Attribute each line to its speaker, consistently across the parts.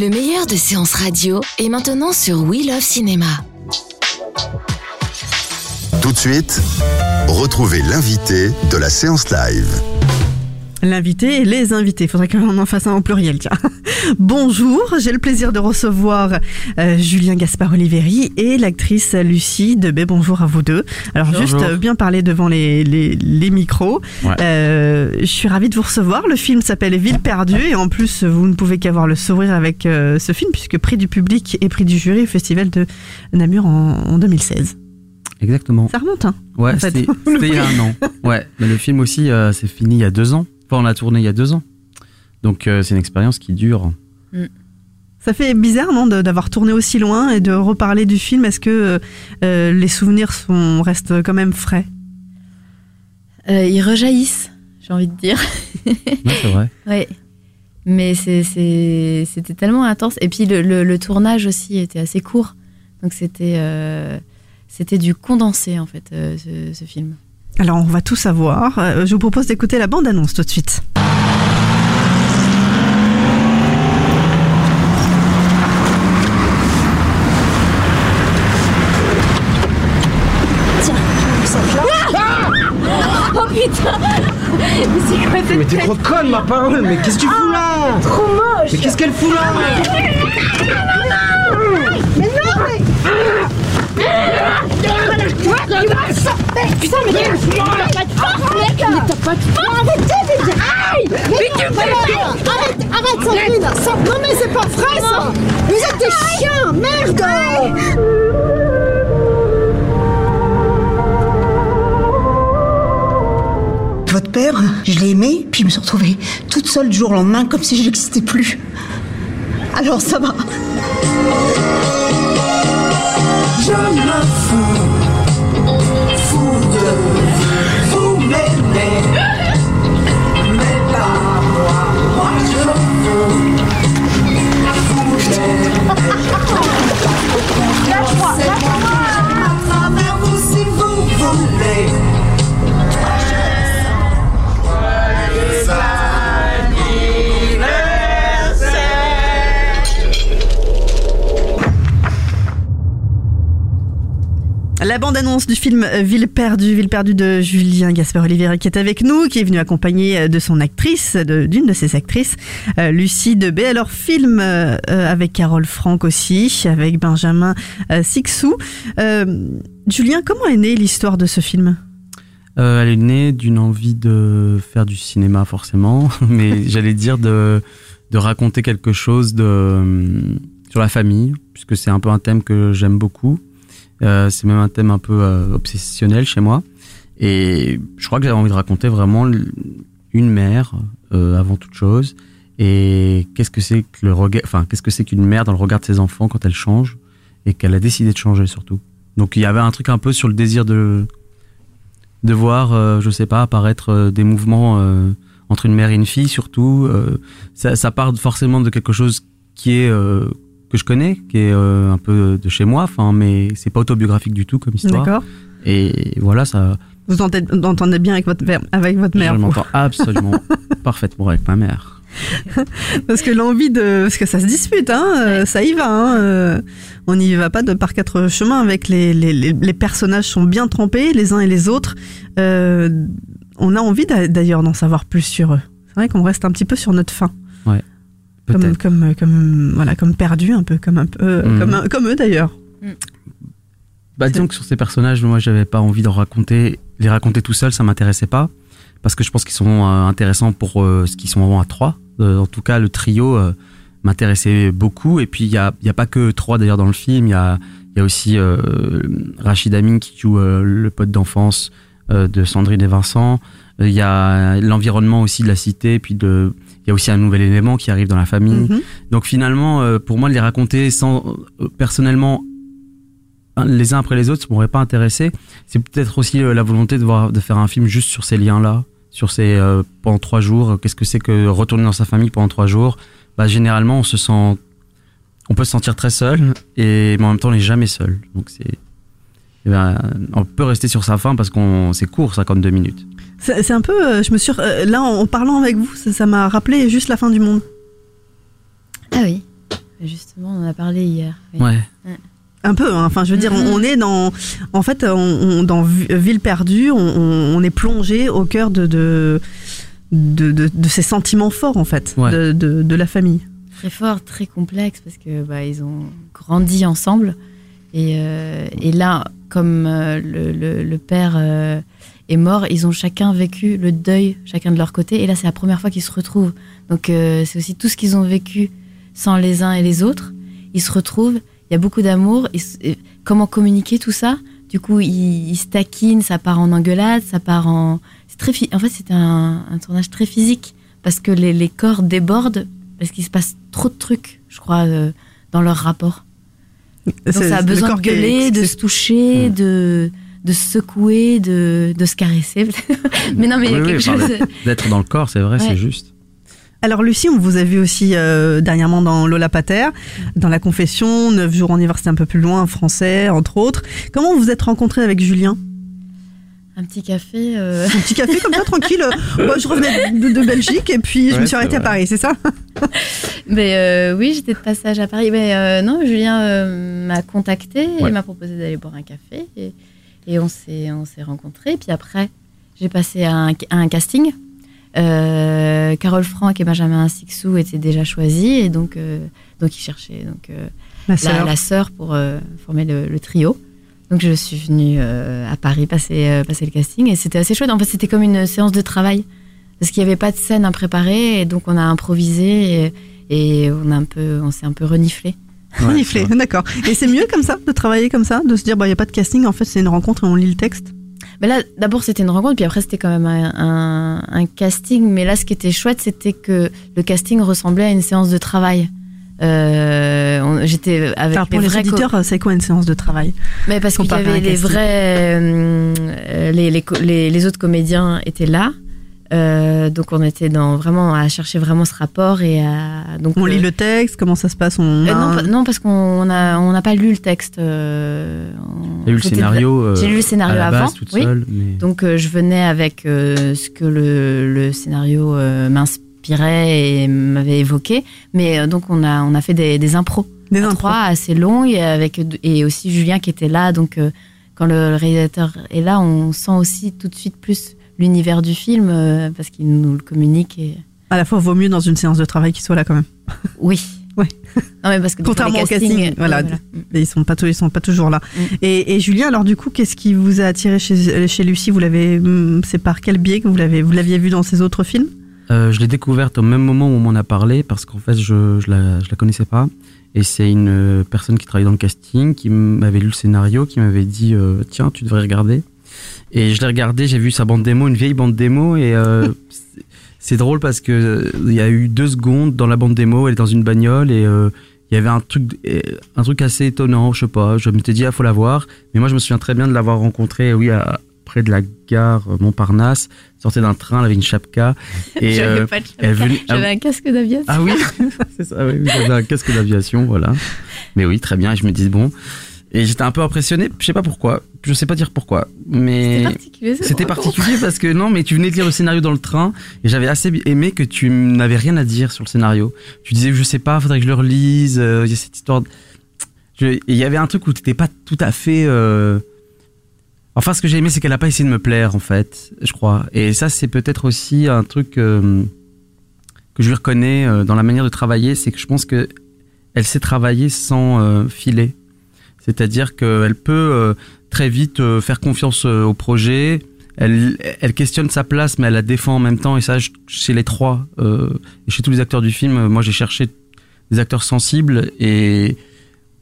Speaker 1: Le meilleur de séances radio est maintenant sur We Love Cinéma.
Speaker 2: Tout de suite, retrouvez l'invité de la séance live.
Speaker 3: L'invité et les invités. Il faudrait qu'on en fasse un en pluriel, tiens. Bonjour, j'ai le plaisir de recevoir euh, Julien Gaspard Oliveri et l'actrice Lucie Debay. Bonjour à vous deux. Alors
Speaker 4: Bonjour.
Speaker 3: juste euh, bien parler devant les, les, les micros.
Speaker 4: Ouais.
Speaker 3: Euh, je suis ravie de vous recevoir. Le film s'appelle Ville perdue et en plus vous ne pouvez qu'avoir le sourire avec euh, ce film puisque prix du public et prix du jury au festival de Namur en, en 2016.
Speaker 4: Exactement.
Speaker 3: Ça remonte, hein
Speaker 4: Ouais, c'était il y a un an. Ouais, mais le film aussi, c'est fini il y a deux ans. Enfin, on l'a tourné il y a deux ans. Donc, euh, c'est une expérience qui dure.
Speaker 3: Ça fait bizarre, non, d'avoir tourné aussi loin et de reparler du film. Est-ce que euh, euh, les souvenirs sont, restent quand même frais?
Speaker 5: Euh, ils rejaillissent, j'ai envie de dire.
Speaker 4: Ouais, c'est vrai.
Speaker 5: Ouais. Mais c'était tellement intense. Et puis le, le- le tournage aussi était assez court. Donc c'était euh, c'était du condensé, en fait, euh, ce, ce film.
Speaker 3: Alors, on va tout savoir. Je vous propose d'écouter la bande-annonce tout de suite.
Speaker 6: Mais t'es trop conne, ma parole Mais qu'est-ce que tu fous là Trop moche. Mais qu'est-ce qu'elle fout là
Speaker 7: Arrête, arrête Sandrine Ça- Non mais c'est pas vrai ça Vous êtes des chiens, merde Je l'ai aimé, puis je me suis retrouvée toute seule du jour au lendemain, comme si je n'existais plus. Alors ça va.
Speaker 8: Je me fous, de vous moi, moi je
Speaker 3: La bande-annonce du film Ville perdue, Ville perdue de Julien Gaspard Olivier qui est avec nous, qui est venu accompagné euh, de son actrice, d'une de, ses actrices, euh, Lucie Debay. Alors film euh, avec Carole Franck aussi, avec Benjamin euh, Sixou. Julien, comment est née l'histoire de ce film?
Speaker 4: Elle est née d'une envie de faire du cinéma, forcément. Mais j'allais dire de, de raconter quelque chose de, sur la famille, puisque c'est un peu un thème que j'aime beaucoup. Euh, c'est même un thème un peu euh, obsessionnel chez moi. Et je crois que j'avais envie de raconter vraiment une mère euh, avant toute chose. Et qu'est-ce que c'est que le regard, enfin qu'est-ce que c'est qu'une mère dans le regard de ses enfants quand elle change et qu'elle a décidé de changer surtout. Donc il y avait un truc un peu sur le désir de de voir, euh, je sais pas, apparaître des mouvements euh, entre une mère et une fille surtout. ça, ça part forcément de quelque chose qui est que je connais, qui est euh, un peu de chez moi, enfin, mais c'est pas autobiographique du tout comme histoire.
Speaker 3: D'accord
Speaker 4: Et voilà, ça,
Speaker 3: Vous entendez, bien avec votre, mère- avec votre mère
Speaker 4: je m'entends absolument parfaitement avec ma mère.
Speaker 3: Parce que l'envie de. Parce que ça se dispute, hein, euh, ça y va. Hein, euh, on n'y va pas de par quatre chemins avec les, les, les, les personnages sont bien trempés, les uns et les autres. Euh, on a envie d'a- d'ailleurs d'en savoir plus sur eux. C'est vrai qu'on reste un petit peu sur notre faim. Comme, comme, comme, voilà, comme perdu, un peu, comme, un peu, euh,
Speaker 4: Mhm.
Speaker 3: comme, un- comme eux d'ailleurs.
Speaker 4: Bah, disons que sur ces personnages, moi, j'avais pas envie de raconter, les raconter tout seul, ça m'intéressait pas. Parce que je pense qu'ils sont euh, intéressants pour euh, ce qu'ils sont vraiment à trois. Euh, en tout cas, le trio euh, m'intéressait beaucoup. Et puis, il y a, il y a pas que trois d'ailleurs dans le film. Il y a, il y a aussi euh, Rachid Amin qui joue euh, le pote d'enfance euh, de Sandrine et Vincent. Euh, Il y a l'environnement aussi de la cité. Puis de, il y a aussi un nouvel élément qui arrive dans la famille.
Speaker 3: Mhm.
Speaker 4: Donc finalement, euh, pour moi, de les raconter sans euh, personnellement les uns après les autres, ça m'aurait pas intéressé. C'est peut-être aussi euh, la volonté de voir, de faire un film juste sur ces liens-là, sur ces euh, pendant trois jours. Qu'est-ce que c'est que retourner dans sa famille pendant trois jours? Bah généralement, on se sent, on peut se sentir très seul, et mais en même temps, on n'est jamais seul. Donc c'est, eh ben, on peut rester sur sa faim parce qu'on c'est court, 52 minutes.
Speaker 3: C'est c'est un peu. euh, je me suis. euh, là, en, en parlant avec vous, ça ça m'a rappelé juste la fin du monde.
Speaker 5: Ah oui. Justement, on en a parlé hier. oui.
Speaker 4: Ouais.
Speaker 3: Un peu, hein. enfin je veux dire, on,
Speaker 5: Mhm.
Speaker 3: on est dans, en fait, on, on- dans Vi- Ville perdue, on, on- on est plongé au cœur de de, de, de- de ces sentiments forts en fait,
Speaker 4: Ouais.
Speaker 3: de, de, de la famille.
Speaker 5: Très fort, très complexe parce que bah, ils ont grandi ensemble. Et, euh, et là, comme euh, le, le- le père euh, est mort, ils ont chacun vécu le deuil, chacun de leur côté. Et là, c'est la première fois qu'ils se retrouvent. Donc, euh, c'est aussi tout ce qu'ils ont vécu sans les uns et les autres. Ils se retrouvent, il y a beaucoup d'amour. Comment communiquer tout ça? Du coup, ils, ils se taquinent, ça part en engueulade, ça part en. C'est très, phy- en fait, c'est un, un tournage très physique parce que les, les corps débordent, parce qu'il se passe trop de trucs, je crois, euh, dans leur rapport. Donc ça a besoin de
Speaker 3: est-
Speaker 5: gueuler, de se toucher, de, de se secouer, de, de se caresser. mais non, mais il y a
Speaker 4: Oui,
Speaker 5: quelque chose.
Speaker 4: D'être dans le corps, c'est vrai,
Speaker 5: Ouais.
Speaker 4: c'est juste.
Speaker 3: Alors Lucie, on vous a vu aussi euh, dernièrement dans Lola Pater, dans La Confession, 9 jours en hiver, c'était un peu plus loin, français, entre autres. Comment vous vous êtes rencontré avec Julien?
Speaker 5: Un petit café. euh,
Speaker 3: Un petit café comme ça, tranquille. Moi, je revenais de, de Belgique et puis je
Speaker 4: Ouais,
Speaker 3: me suis arrêtée à. Paris, c'est ça?
Speaker 5: Mais euh, oui, j'étais de passage à Paris. Mais euh, non, Julien euh, m'a contacté
Speaker 4: Ouais.
Speaker 5: et m'a proposé d'aller boire un café. Et, et on s'est on s'est rencontrés. Puis après, j'ai passé à un, à un casting. Euh, Carole Franck et Benjamin Sixou étaient déjà choisis. Et donc, euh, donc ils cherchaient donc, euh, la,
Speaker 3: sœur.
Speaker 5: la sœur pour former le, le trio. Donc je suis venue à Paris passer, passer le casting. Et c'était assez chouette. En fait, c'était comme une séance de travail. Parce qu'il n'y avait pas de scène à préparer. Et donc on a improvisé. Et, et on, a un peu, on s'est un peu reniflé.
Speaker 4: Ouais,
Speaker 3: d'accord. Et c'est mieux comme ça, de travailler comme ça, de se dire, bah, il n'y a pas de casting, en fait, c'est une rencontre et on lit le texte?
Speaker 5: Mais là, d'abord, c'était une rencontre, puis après, c'était quand même un, un- un casting. Mais là, ce qui était chouette, c'était que le casting ressemblait à une séance de travail. Euh, on- J'étais avec
Speaker 3: Alors, pour
Speaker 5: les
Speaker 3: les
Speaker 5: vrais co-
Speaker 3: auditeurs, c'est quoi une séance de travail?
Speaker 5: Mais parce qu'il y avait les
Speaker 3: casting.
Speaker 5: vrais, euh, euh, les, les, co- les, les autres comédiens étaient là. Euh, donc on était dans vraiment à chercher vraiment ce rapport et à donc
Speaker 3: On
Speaker 5: euh,
Speaker 3: lit le texte, comment ça se passe on
Speaker 5: euh,
Speaker 3: a
Speaker 5: non, non, parce qu'on a on n'a pas lu le texte. euh, on-
Speaker 4: J'ai eu le
Speaker 5: c'était-
Speaker 4: scénario. euh,
Speaker 5: J'ai lu le scénario
Speaker 4: à la
Speaker 5: avant,
Speaker 4: base, toute
Speaker 5: oui.
Speaker 4: seule, mais
Speaker 5: Donc euh, je venais avec euh, ce que le, le scénario euh, m'inspirait et m'avait évoqué, mais euh, donc on a on a fait des, des impros,
Speaker 3: des
Speaker 5: trois assez longues et avec et aussi Julien qui était là. Donc euh, quand le réalisateur est là, on sent aussi tout de suite plus l'univers du film euh, parce qu'il nous le communique. Et...
Speaker 3: À la fois, vaut mieux dans une séance de travail qu'il soit là quand même.
Speaker 5: Oui.
Speaker 3: Ouais.
Speaker 5: Non mais parce que
Speaker 3: Contrairement au casting,
Speaker 5: castings,
Speaker 3: voilà.
Speaker 5: Mm.
Speaker 3: Ils sont pas, ils sont pas toujours là.
Speaker 5: Mm.
Speaker 3: Et, et Julien, alors du coup, qu'est-ce qui vous a attiré chez, chez Lucie? Vous l'avez, hum, c'est par quel biais que vous l'avez, vous l'aviez vu dans ses autres films?
Speaker 4: Euh, je l'ai découverte au même moment où on m'en a parlé parce qu'en fait je, je, la, je la connaissais pas et c'est une euh, personne qui travaillait dans le casting qui m'avait lu le scénario qui m'avait dit euh, tiens tu devrais regarder et je l'ai regardé j'ai vu sa bande démo une vieille bande démo et euh, c'est- drôle parce que euh, il y a eu deux secondes dans la bande démo elle est dans une bagnole et euh, il y avait un truc un truc assez étonnant je sais pas je m'étais dit ah faut la voir mais moi je me souviens très bien de l'avoir rencontrée oui à, près de la gare Montparnasse sortait d'un train elle avait une chapka et
Speaker 5: J'avais
Speaker 4: euh,
Speaker 5: pas de chapka.
Speaker 4: venait-
Speaker 5: J'avais un casque d'aviation.
Speaker 4: ah oui, c'est ça, oui, j'avais un casque d'aviation, voilà. Mais oui, très bien, et je me dis bon. Et j'étais un peu impressionné, je sais pas pourquoi, je sais pas dire pourquoi,
Speaker 5: C'était
Speaker 4: mais
Speaker 5: particulier.
Speaker 4: c'était particulier parce que non, mais tu venais de lire le scénario dans le train et j'avais assez aimé que tu n'avais rien à dire sur le scénario. Tu disais, je sais pas, faudrait que je le relise, euh, il y a cette histoire. il y avait un truc où t'étais pas tout à fait. euh, Enfin, ce que j'ai aimé, c'est qu'elle a pas essayé de me plaire, en fait, je crois. Et ça, c'est peut-être aussi un truc euh, que je lui reconnais dans la manière de travailler, c'est que je pense que elle sait travailler sans filer. C'est-à-dire qu'elle peut euh, très vite euh, faire confiance euh, au projet. Elle, questionne sa place, mais elle la défend en même temps. Et ça, chez les trois, chez tous les acteurs du film, moi j'ai cherché des acteurs sensibles. Et,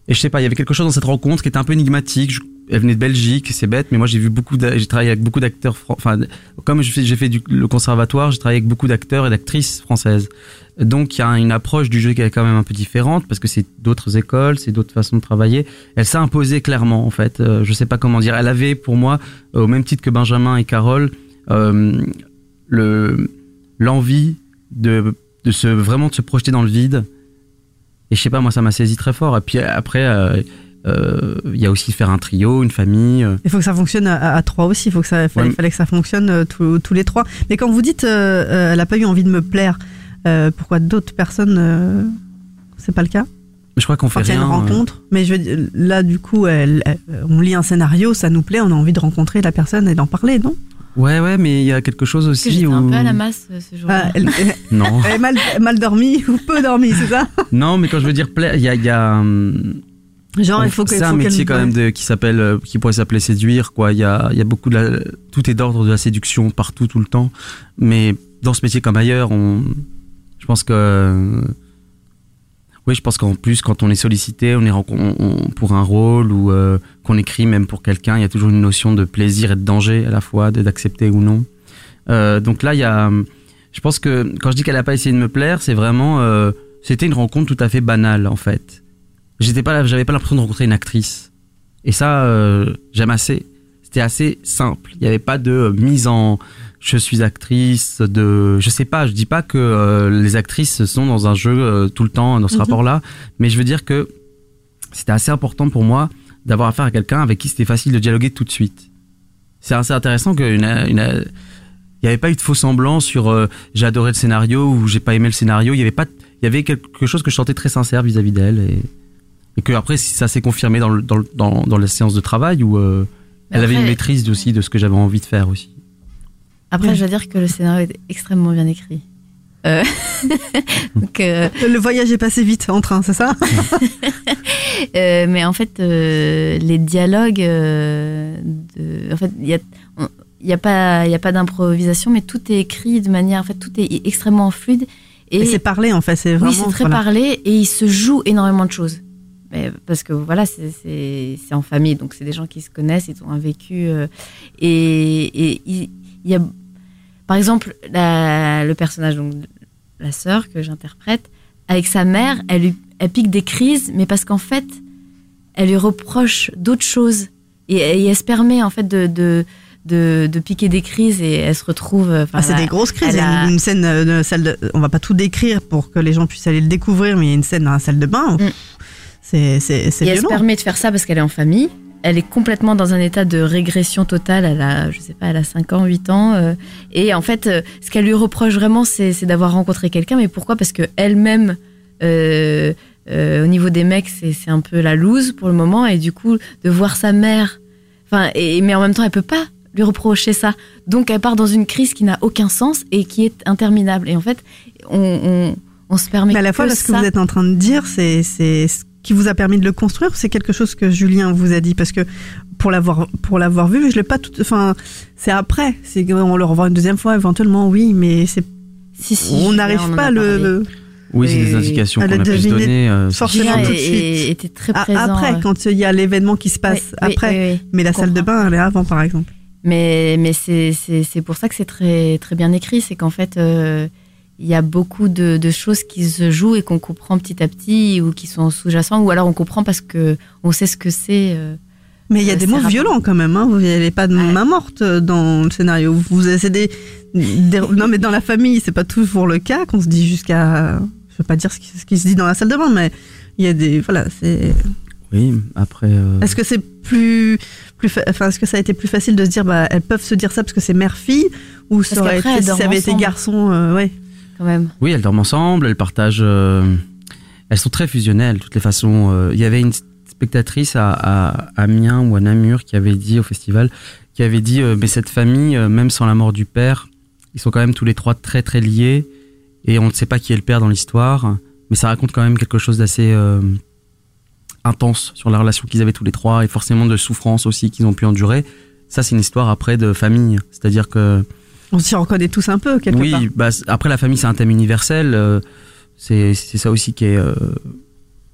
Speaker 4: et je sais pas, il y avait quelque chose dans cette rencontre qui était un peu énigmatique. Elle venait de Belgique, c'est bête, mais moi j'ai vu beaucoup, j'ai travaillé avec beaucoup d'acteurs, enfin, comme j'ai fait du, le conservatoire, j'ai travaillé avec beaucoup d'acteurs et d'actrices françaises. Donc il y a une approche du jeu qui est quand même un peu différente parce que c'est d'autres écoles, c'est d'autres façons de travailler. Elle s'est imposée clairement en fait. Euh, je sais pas comment dire. Elle avait pour moi, euh, au même titre que Benjamin et Carole, euh, le l'envie de de se vraiment de se projeter dans le vide. Et je sais pas moi ça m'a saisi très fort. Et puis après euh, il y a aussi faire un trio, une famille. euh.
Speaker 3: Il faut que ça fonctionne à, à trois aussi. Il faut que ça, fallait,
Speaker 4: Ouais.
Speaker 3: fallait que ça fonctionne euh, tous- les trois. Mais quand vous dites, euh, euh, elle a pas eu envie de me plaire, euh, pourquoi d'autres personnes, euh, c'est pas le cas?
Speaker 4: Je crois qu'on fait
Speaker 3: y a une
Speaker 4: rien. euh,
Speaker 3: rencontre. Mais je veux dire, là, du coup, elle- elle- on lit un scénario, ça nous plaît, on a envie de rencontrer la personne et d'en parler, non?
Speaker 4: Ouais, ouais, mais il y a quelque chose aussi
Speaker 5: j'étais
Speaker 4: où.
Speaker 5: un peu à la masse euh, ce jour-là.
Speaker 3: Ah, elle, elle-
Speaker 4: Non.
Speaker 3: elle est mal, mal dormi ou peu dormi, c'est ça?
Speaker 4: Non, mais quand je veux dire plaire, il y a. il y a, hum,
Speaker 3: Genre, il faut que
Speaker 4: c'est un métier quand même de, qui s'appelle, euh, qui pourrait s'appeler séduire, quoi. Il y a, il y a beaucoup de la, tout est d'ordre de la séduction partout, tout le temps. Mais dans ce métier comme ailleurs, on, je pense que, oui, je pense qu'en plus, quand on est sollicité, on est on- on- pour un rôle ou euh, qu'on écrit même pour quelqu'un, il y a toujours une notion de plaisir et de danger à la fois, d'accepter ou non. Euh, donc là, il y a, je pense que quand je dis qu'elle a pas essayé de me plaire, c'est vraiment, euh, c'était une rencontre tout à fait banale en fait. J'étais pas, là- j'avais pas l'impression de rencontrer une actrice. Et ça, euh, j'aime assez. C'était assez simple. Il n'y avait pas de euh, mise en, je suis actrice, de, je sais pas. Je dis pas que euh, les actrices sont dans un jeu euh, tout le temps dans ce
Speaker 3: Mhm.
Speaker 4: rapport-là, mais je veux dire que c'était assez important pour moi d'avoir affaire à quelqu'un avec qui c'était facile de dialoguer tout de suite. C'est assez intéressant qu'une, une, il n'y avait pas eu de faux semblants sur j'ai adoré le scénario ou j'ai pas aimé le scénario. Il y avait pas, il y avait quelque chose que je sentais très sincère vis-à-vis d'elle et, et que après si ça s'est confirmé dans, le, dans, le- dans, dans la séance de travail où euh, elle avait une maîtrise aussi de ce que j'avais envie de faire aussi.
Speaker 5: Après, je dois dire que le scénario est extrêmement bien écrit. Euh, donc, euh,
Speaker 3: Le voyage est passé vite en train, c'est ça?
Speaker 5: Euh, mais en fait, euh, les dialogues, euh, de, en fait, il y a, on- il y a pas, il y a pas d'improvisation, mais tout est écrit de manière, en fait, tout est extrêmement fluide.
Speaker 3: Et, c'est parlé en fait, c'est vraiment.
Speaker 5: oui, c'est très
Speaker 3: voilà.
Speaker 5: parlé et il se joue énormément de choses. Parce que voilà, c'est- en famille, donc c'est des gens qui se connaissent, ils ont un vécu. euh, et et il il y a, par exemple, la- le personnage, donc la sœur que j'interprète, avec sa mère, elle, lui- elle pique des crises, mais parce qu'en fait, elle lui reproche d'autres choses. Et, et elle se permet en fait de, de, de, de piquer des crises et elle se retrouve. enfin,
Speaker 3: Ah, c'est des grosses crises. Il y a une, une scène euh, de salle de, on va pas tout décrire pour que les gens puissent aller le découvrir, mais il y a une scène dans la salle de bain.
Speaker 5: Mm.
Speaker 3: C'est
Speaker 5: Et elle se
Speaker 3: violent.
Speaker 5: permet de faire ça parce qu'elle est en famille. Elle est complètement dans un état de régression totale. Elle a, je sais pas, elle a 5 ans, 8 ans. euh, et en fait, euh, ce qu'elle lui reproche vraiment, c'est d'avoir rencontré quelqu'un. Mais pourquoi? Parce que elle-même, euh, euh, au niveau des mecs, c'est un peu la loose pour le moment. Et du coup, de voir sa mère. Enfin, et, mais en même temps, elle peut pas lui reprocher ça. Donc, elle part dans une crise qui n'a aucun sens et qui est interminable. Et en fait, on, on, on se permet
Speaker 3: Mais à la fois, là, ce que
Speaker 5: ça.
Speaker 3: vous êtes en train de dire, c'est c'est ce qui vous a permis de le construire. C'est quelque chose que Julien vous a dit parce que pour l'avoir pour l'avoir vu, je l'ai pas tout. Enfin, c'est après. C'est on le revoit une deuxième fois éventuellement, oui, mais c'est
Speaker 5: Si, si,
Speaker 3: on n'arrive pas à le, le-
Speaker 4: Oui, c'est des indications qu'on
Speaker 3: a
Speaker 4: pu se
Speaker 3: deviné
Speaker 4: donner. euh,
Speaker 3: forcément tout de suite.
Speaker 5: est- était très présent.
Speaker 3: après
Speaker 5: euh.
Speaker 3: quand il y a l'événement qui se passe
Speaker 5: Oui,
Speaker 3: après.
Speaker 5: oui, oui.
Speaker 3: Mais la salle de bain, elle est avant, par exemple.
Speaker 5: Mais, mais c'est, c'est, c'est pour ça que c'est très, très bien écrit. C'est qu'en fait, euh, il y a beaucoup de, de choses qui se jouent et qu'on comprend petit à petit ou qui sont sous-jacents. Ou alors on comprend parce que on sait ce que c'est. euh.
Speaker 3: Mais il y a
Speaker 5: Euh,
Speaker 3: des mots
Speaker 5: rapport.
Speaker 3: violents quand même. Hein. Vous n'avez pas de
Speaker 5: Ouais.
Speaker 3: main morte dans le scénario. Vous avez des, des- non, mais dans la famille, c'est pas toujours le cas qu'on se dit jusqu'à. Je veux pas dire ce qui, ce qui se dit dans la salle de bain, mais il y a des. Voilà, c'est.
Speaker 4: Oui, après. euh,
Speaker 3: Est-ce que c'est plus, plus, fa- enfin, est-ce que ça a été plus facile de se dire, bah, elles peuvent se dire ça parce que c'est mère-fille, ou ça aurait
Speaker 5: qu'après,
Speaker 3: été, si ça avait été garçon, euh, ouais.
Speaker 4: Oui, elles dorment ensemble, elles partagent. euh, elles sont très fusionnelles, de toutes les façons. Euh, Il y avait une spectatrice à, Amiens ou à Namur qui avait dit au festival, qui avait dit, euh, mais cette famille, même sans la mort du père, ils sont quand même tous les trois très très liés et on ne sait pas qui est le père dans l'histoire, mais ça raconte quand même quelque chose d'assez intense sur la relation qu'ils avaient tous les trois et forcément de souffrance aussi qu'ils ont pu endurer. Ça, c'est une histoire après de famille, c'est-à-dire que
Speaker 3: On s'y reconnaît tous un peu, quelque
Speaker 4: oui,
Speaker 3: part.
Speaker 4: bah, c- après la famille c'est un thème universel. euh, c'est ça aussi qui est euh,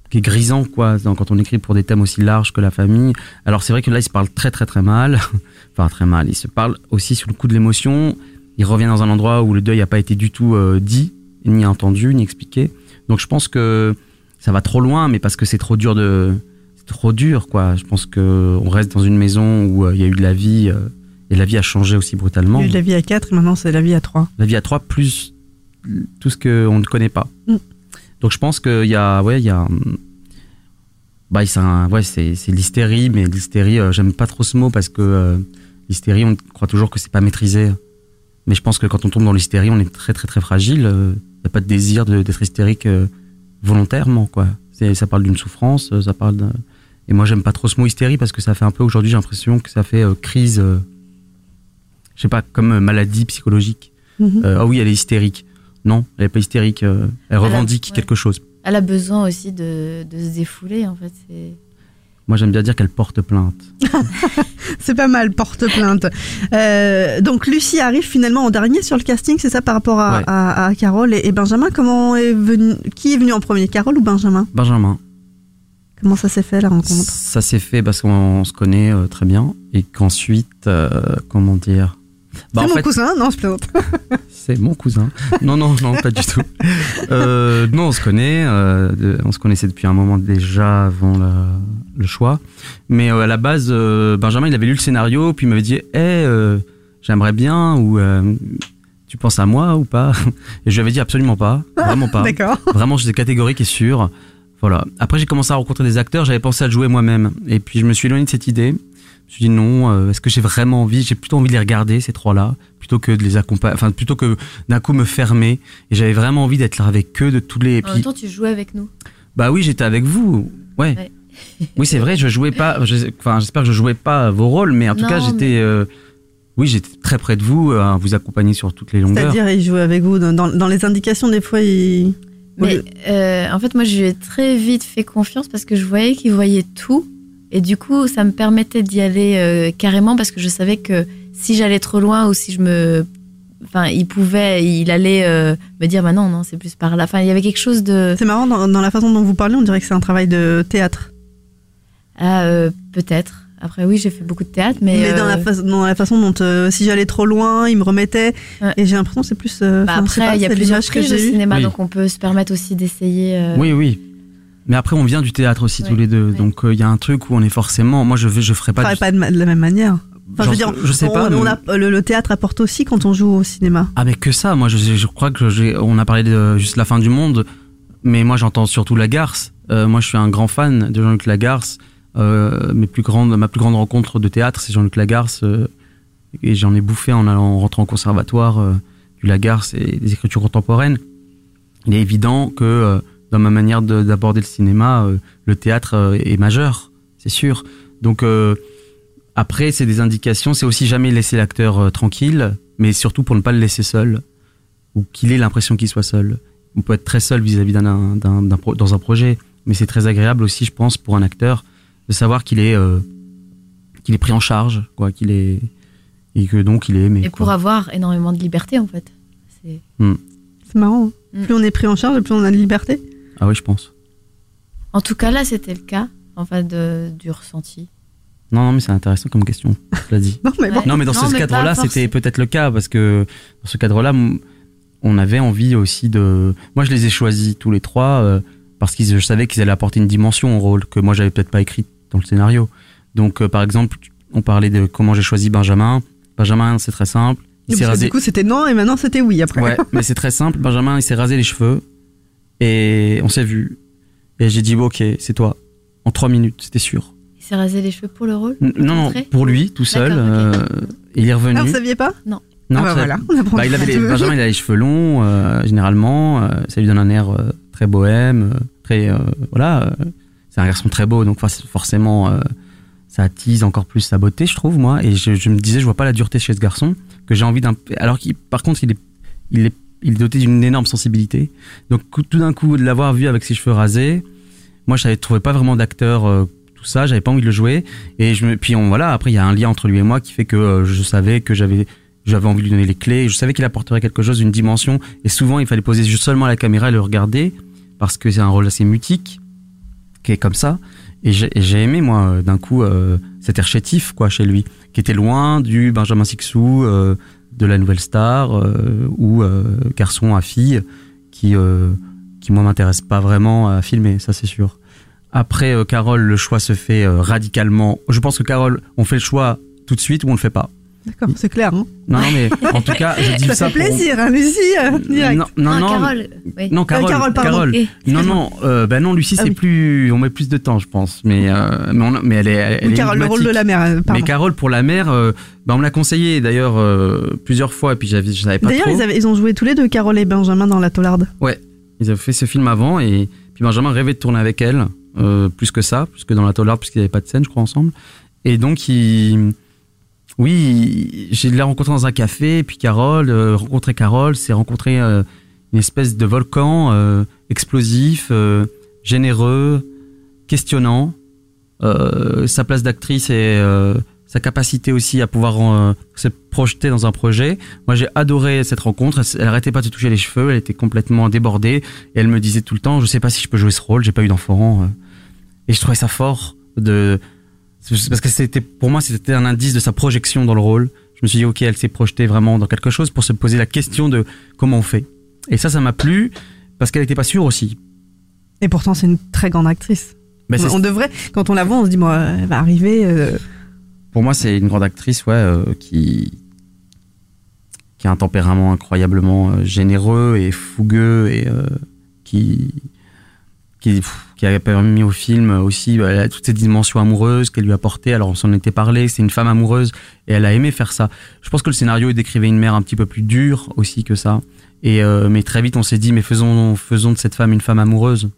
Speaker 4: qui est grisant quoi quand on écrit pour des thèmes aussi larges que la famille. Alors c'est vrai que là il se parle très très très mal, enfin très mal. Il se parle aussi sur le coup de l'émotion. Il revient dans un endroit où le deuil n'a pas été du tout euh, dit, ni entendu, ni expliqué. Donc je pense que ça va trop loin, mais parce que c'est trop dur de c'est trop dur quoi. Je pense que on reste dans une maison où il y a eu de la vie et la vie a changé aussi brutalement.
Speaker 3: Il y a eu la vie à 4 et maintenant c'est la vie à 3.
Speaker 4: La vie à trois plus tout ce qu'on ne connaît pas.
Speaker 3: Mm.
Speaker 4: Donc je pense qu'il y a, ouais, il y a, hum, bah, c'est ouais, c'est, l'hystérie, mais l'hystérie, euh, j'aime pas trop ce mot parce que euh, l'hystérie, on croit toujours que c'est pas maîtrisé. Mais je pense que quand on tombe dans l'hystérie, on est très très très fragile. Il n'y a pas de désir de- d'être hystérique euh, volontairement, quoi. Ça parle d'une souffrance, euh, ça parle. d'un- Et moi, j'aime pas trop ce mot hystérie parce que ça fait un peu aujourd'hui, j'ai l'impression que ça fait euh, crise, euh, je sais pas, comme euh, maladie psychologique.
Speaker 3: Mhm.
Speaker 4: Euh, ah oui, elle est hystérique. Non, elle est pas hystérique. euh, elle revendique
Speaker 5: ouais.
Speaker 4: quelque chose.
Speaker 5: Elle a besoin aussi de, de se défouler, en fait.
Speaker 4: Moi, j'aime bien dire qu'elle porte plainte.
Speaker 3: C'est pas mal, porte-plainte. Euh, donc Lucie arrive finalement en dernier sur le casting, c'est ça par rapport à,
Speaker 4: Ouais.
Speaker 3: à- à Carole et, et Benjamin. Comment est venu, qui est venu en premier, Carole ou Benjamin?
Speaker 4: Benjamin.
Speaker 3: Comment ça s'est fait la rencontre?
Speaker 4: Ça s'est fait parce qu'on se connaît euh, très bien et qu'ensuite, euh, comment dire? Bah,
Speaker 3: C'est mon
Speaker 4: fait,
Speaker 3: cousin, non je plaisante.
Speaker 4: C'est mon cousin. Non, non, non, pas du tout. Euh, non, on se connaît. euh, on se connaissait depuis un moment déjà avant la- le choix. Mais euh, à la base, Benjamin, il avait lu le scénario, puis il m'avait dit Eh, euh, j'aimerais bien, ou tu penses à moi ou pas? Et je lui avais dit absolument pas, vraiment pas.
Speaker 3: D'accord.
Speaker 4: Vraiment, j'étais catégorique et sûr. Voilà. Après, j'ai commencé à rencontrer des acteurs, j'avais pensé à le jouer moi-même. Et puis, je me suis éloigné de cette idée. Je me suis dit non, euh, est-ce que j'ai vraiment envie? J'ai plutôt envie de les regarder, ces trois-là, plutôt que de les accompagner, enfin, plutôt que d'un coup me fermer. Et j'avais vraiment envie d'être là avec eux, de tous les. et
Speaker 5: En même temps, tu jouais avec nous.
Speaker 4: bah oui, j'étais avec vous. Ouais.
Speaker 5: Ouais.
Speaker 4: oui, c'est vrai, je jouais pas. je- Enfin, j'espère que je jouais pas vos rôles, mais en tout
Speaker 5: Non,
Speaker 4: cas, j'étais.
Speaker 5: mais-
Speaker 4: euh, oui, j'étais très près de vous, à vous accompagner sur toutes les longueurs.
Speaker 3: C'est-à-dire, il joue avec vous dans, dans- dans les indications, des fois, il.
Speaker 5: Mais euh, en fait, moi, je lui ai très vite fait confiance parce que je voyais qu'il voyait tout. Et du coup, ça me permettait d'y aller euh, carrément parce que je savais que si j'allais trop loin ou si je me. Enfin, il pouvait, il allait euh, me dire, bah non, non, c'est plus par là. Enfin, il y avait quelque chose de.
Speaker 3: C'est marrant, dans, dans la façon dont vous parlez, on dirait que c'est un travail de théâtre.
Speaker 5: Ah, euh, peut-être. Après, oui, j'ai fait beaucoup de théâtre, mais.
Speaker 3: Mais, dans,
Speaker 5: euh,
Speaker 3: la fa- dans la façon dont, euh, si j'allais trop loin, il me remettait.
Speaker 5: Ouais.
Speaker 3: Et j'ai l'impression que c'est plus. euh,
Speaker 5: bah, après, il y a plusieurs
Speaker 3: l'image que eue.
Speaker 5: cinéma,
Speaker 4: Oui.
Speaker 5: donc on peut se permettre aussi d'essayer. euh,
Speaker 4: Oui, oui. Mais après, on vient du théâtre aussi tous les deux, donc euh, il y a un truc où on est forcément. Moi, je je ferai pas.
Speaker 3: travaille
Speaker 4: du-
Speaker 3: pas de, ma- de la même manière. Enfin, je veux dire,
Speaker 4: je sais
Speaker 3: on-
Speaker 4: pas.
Speaker 3: on
Speaker 4: mais-
Speaker 3: a- le, le théâtre apporte aussi quand on joue au cinéma.
Speaker 4: Ah mais que ça, moi je, je crois que j'ai, on a parlé de juste la fin du monde, mais moi j'entends surtout Lagarce. Euh, moi je suis un grand fan de Jean-Luc Lagarce. Euh, mes plus grandes, ma plus grande rencontre de théâtre c'est Jean-Luc Lagarce euh, et j'en ai bouffé en allant en rentrant au conservatoire euh, du Lagarce et des écritures contemporaines. Il est évident que euh, dans ma manière de- d'aborder le cinéma, euh, le théâtre euh, est majeur, c'est sûr. Donc euh, après, c'est des indications, c'est aussi jamais laisser l'acteur euh, tranquille, mais surtout pour ne pas le laisser seul, ou qu'il ait l'impression qu'il soit seul. On peut être très seul vis-à-vis d'un, d'un- d'un pro- dans un projet, mais c'est très agréable aussi, je pense, pour un acteur, de savoir qu'il est, euh, qu'il est pris en charge, quoi, qu'il est, et que donc il est aimé.
Speaker 5: Et
Speaker 4: quoi.
Speaker 5: pour avoir énormément de liberté, en fait. C'est-
Speaker 3: C'est marrant. hein.
Speaker 5: Mm.
Speaker 3: Plus on est pris en charge, plus on a de liberté.
Speaker 4: Ah oui, je pense.
Speaker 5: En tout cas, là, c'était le cas, en fait, de, du ressenti.
Speaker 4: Non, non, mais c'est intéressant comme question, je l'ai dit.
Speaker 3: Non, mais bon.
Speaker 4: Non, mais dans
Speaker 5: Non,
Speaker 4: ce cadre-là, c'était peut-être le cas parce que dans ce cadre-là, on avait envie aussi de. Moi, je les ai choisis tous les trois euh, parce que je savais qu'ils allaient apporter une dimension au rôle que moi, j'avais peut-être pas écrit dans le scénario. Donc, euh, par exemple, on parlait de comment j'ai choisi Benjamin. Benjamin, c'est très simple. Il
Speaker 3: Parce
Speaker 4: s'est
Speaker 3: que
Speaker 4: rasé.
Speaker 3: Du coup, c'était non et maintenant c'était oui après.
Speaker 4: Ouais, mais c'est très simple. Benjamin, il s'est rasé les cheveux et on s'est vu. Et j'ai dit, bon, ok, c'est toi. En trois minutes, c'était sûr.
Speaker 5: Il s'est rasé les cheveux pour le rôle
Speaker 4: N- Non, non, pour lui, tout seul. Euh, il est revenu.
Speaker 3: Ah, vous saviez pas?
Speaker 4: Non,
Speaker 3: Ah bah voilà, on
Speaker 4: Bah, il avait les. Benjamin, il a les cheveux longs, euh, généralement. euh, ça lui donne un air euh, très bohème, très euh, voilà. euh, c'est un garçon très beau, donc forc- forcément, euh, ça attise encore plus sa beauté, je trouve moi. Et je, je me disais, je vois pas la dureté chez ce garçon que j'ai envie d'un. Alors qu'il, par contre, il est, il est, il est doté d'une énorme sensibilité. Donc tout d'un coup, de l'avoir vu avec ses cheveux rasés, moi, je trouvais pas vraiment d'acteur. euh, tout ça, j'avais pas envie de le jouer. Et puis on, voilà, après il y a un lien entre lui et moi qui fait que euh, je savais que j'avais j'avais envie de lui donner les clés. Je savais qu'il apporterait quelque chose, une dimension. Et souvent, il fallait poser juste seulement la caméra et le regarder parce que c'est un rôle assez mutique qui est comme ça. Et j'ai aimé moi euh, d'un coup cet air chétif quoi chez lui, qui était loin du Benjamin Sixou, de la Nouvelle Star euh, ou euh, garçon à fille qui euh, qui moi m'intéresse pas vraiment à filmer, ça c'est sûr. Après Carole, le choix se fait radicalement. Je pense que Carole, on fait le choix tout de suite ou on le fait pas?
Speaker 3: D'accord, c'est clair. Hein.
Speaker 4: Non, non, mais en tout cas, je dis
Speaker 3: Ça,
Speaker 4: ça,
Speaker 3: fait
Speaker 4: pour-
Speaker 3: plaisir, hein, Lucie, euh, direct.
Speaker 4: Non, non,
Speaker 5: Ah,
Speaker 4: non,
Speaker 5: Carole, oui.
Speaker 4: non, Carole,
Speaker 3: Euh, Carole, pardon.
Speaker 5: Eh,
Speaker 4: Non, non, euh, bah non, Lucie,
Speaker 3: Ah
Speaker 4: c'est
Speaker 3: oui.
Speaker 4: plus, on met plus de temps, je pense. Mais, euh, mais, on- mais elle est, elle, est
Speaker 3: Carole, le rôle de la mère, pardon.
Speaker 4: Mais Carole pour la mère, euh, bah on me l'a conseillé d'ailleurs euh, plusieurs fois, et puis j'avais, je savais pas
Speaker 3: D'ailleurs, ils, avaient- ils ont joué tous les deux, Carole et Benjamin, dans La Taularde.
Speaker 4: Ils avaient fait ce film avant, et Puis Benjamin rêvait de tourner avec elle, euh, plus que ça, plus que dans la Tollard, puisqu'il n'y avait pas de scène, je crois, ensemble. Et donc, il, oui, j'ai l'ai rencontré dans un café, puis Carole, euh, rencontrer Carole, c'est rencontrer euh, une espèce de volcan euh, explosif, euh, généreux, questionnant. Sa place d'actrice et sa capacité aussi à pouvoir se projeter dans un projet. Moi, j'ai adoré cette rencontre. Elle, elle arrêtait pas de toucher les cheveux. Elle était complètement débordée et elle me disait tout le temps, je sais pas si je peux jouer ce rôle. J'ai pas eu d'enfant. Et je trouvais ça fort de parce que c'était pour moi c'était un indice de sa projection dans le rôle. Je me suis dit ok, elle s'est projetée vraiment dans quelque chose pour se poser la question de comment on fait. Et ça, ça m'a plu parce qu'elle était pas sûre aussi.
Speaker 3: Et pourtant, c'est une très grande actrice.
Speaker 4: C'est-
Speaker 3: on devrait, quand on la voit, on se dit, moi, elle va arriver. euh,
Speaker 4: Pour moi, c'est une grande actrice, ouais, euh, qui qui a un tempérament incroyablement euh, généreux et fougueux et euh, qui qui a permis au film aussi bah, toutes ces dimensions amoureuses qu'elle lui a apportées. Alors on s'en était parlé, c'est une femme amoureuse et elle a aimé faire ça. Je pense que le scénario décrivait une mère un petit peu plus dure aussi que ça. Et euh, mais très vite on s'est dit mais faisons faisons de cette femme une femme amoureuse.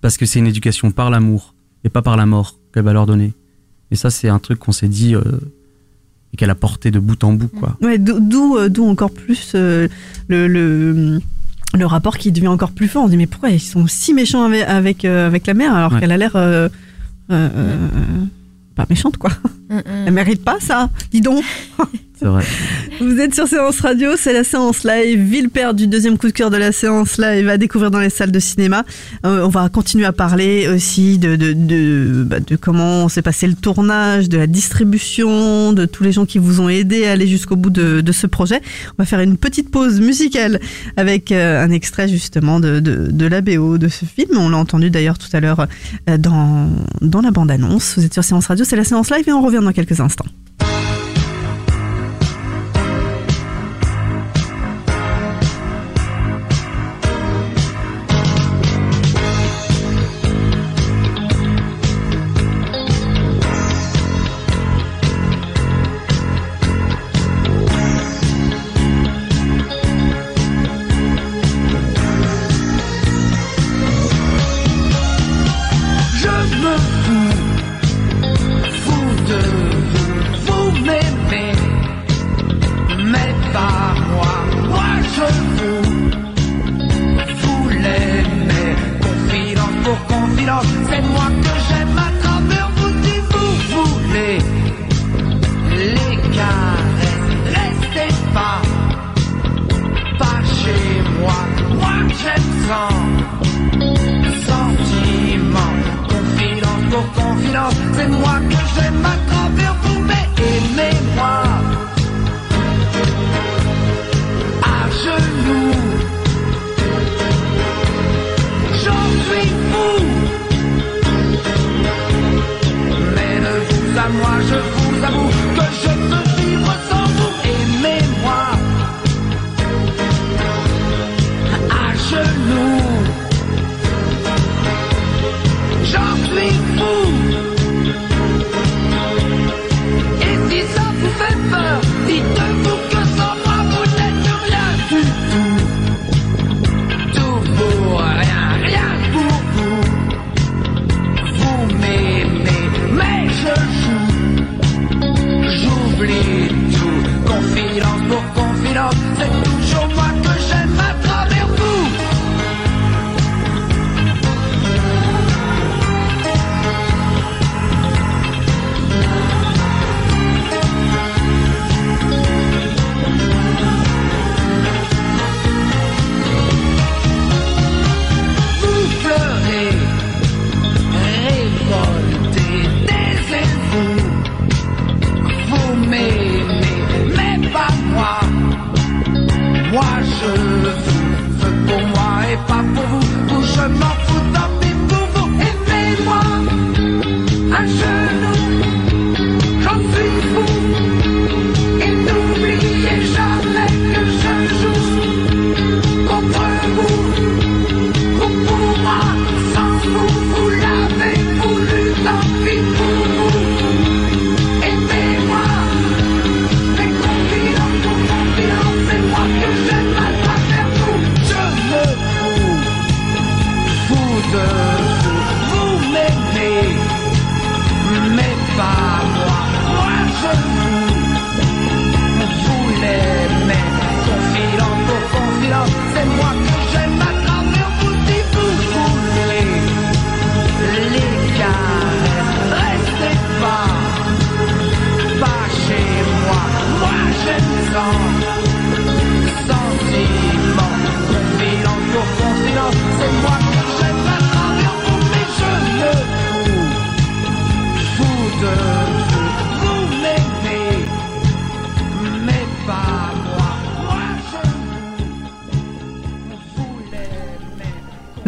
Speaker 4: Parce que c'est une éducation par l'amour et pas par la mort qu'elle va leur donner. Et ça, c'est un truc qu'on s'est dit euh, et qu'elle a porté de bout en bout, quoi.
Speaker 3: Ouais, d'où- euh, d'où encore plus le, le rapport qui devient encore plus fort. On se dit, mais pourquoi ils sont si méchants avec, avec, euh, avec la mère alors
Speaker 4: Ouais.
Speaker 3: qu'elle a l'air euh, euh, euh, pas méchante, quoi.
Speaker 5: Mm,
Speaker 3: Elle mérite pas ça, dis donc.
Speaker 4: C'est vrai.
Speaker 3: Vous êtes sur Séance Radio, c'est la séance live, Ville perdue, deuxième coup de cœur de la séance live à découvrir dans les salles de cinéma. Euh, on va continuer à parler aussi de, de, bah, de comment s'est passé le tournage, de la distribution, de tous les gens qui vous ont aidé à aller jusqu'au bout de, de ce projet. On va faire une petite pause musicale avec euh, un extrait justement de, de, de la BO de ce film. On l'a entendu d'ailleurs tout à l'heure euh, dans, dans la bande-annonce. Vous êtes sur Séance Radio, c'est la séance live et on revient dans quelques instants.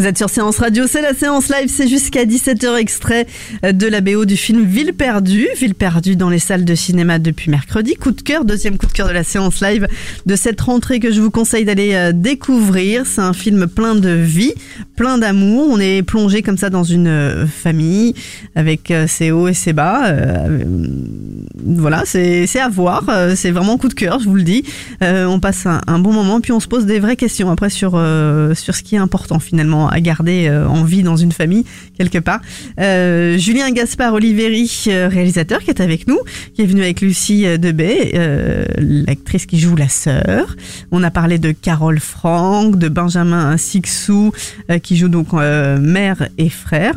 Speaker 3: Êtes sur Séance Radio, c'est la séance live, c'est jusqu'à 17h extrait de la BO du film Ville perdue. Ville perdue dans les salles de cinéma depuis mercredi. Coup de cœur, deuxième coup de cœur de la séance live de cette rentrée que je vous conseille d'aller euh, découvrir. C'est un film plein de vie, plein d'amour. On est plongé comme ça dans une euh, famille avec euh, ses hauts et ses bas. Euh, voilà, c'est à voir. Euh, C'est vraiment coup de cœur, je vous le dis. Euh, on passe un, bon moment, puis on se pose des vraies questions après sur, euh, sur ce qui est important finalement garder euh, en vie dans une famille, quelque part. Euh, Julien Gaspard Oliveri, euh, réalisateur, qui est avec nous, qui est venu avec Lucie Debay, l'actrice qui joue la sœur. On a parlé de Carole Franck, de Benjamin Sixou, qui joue donc mère et frère.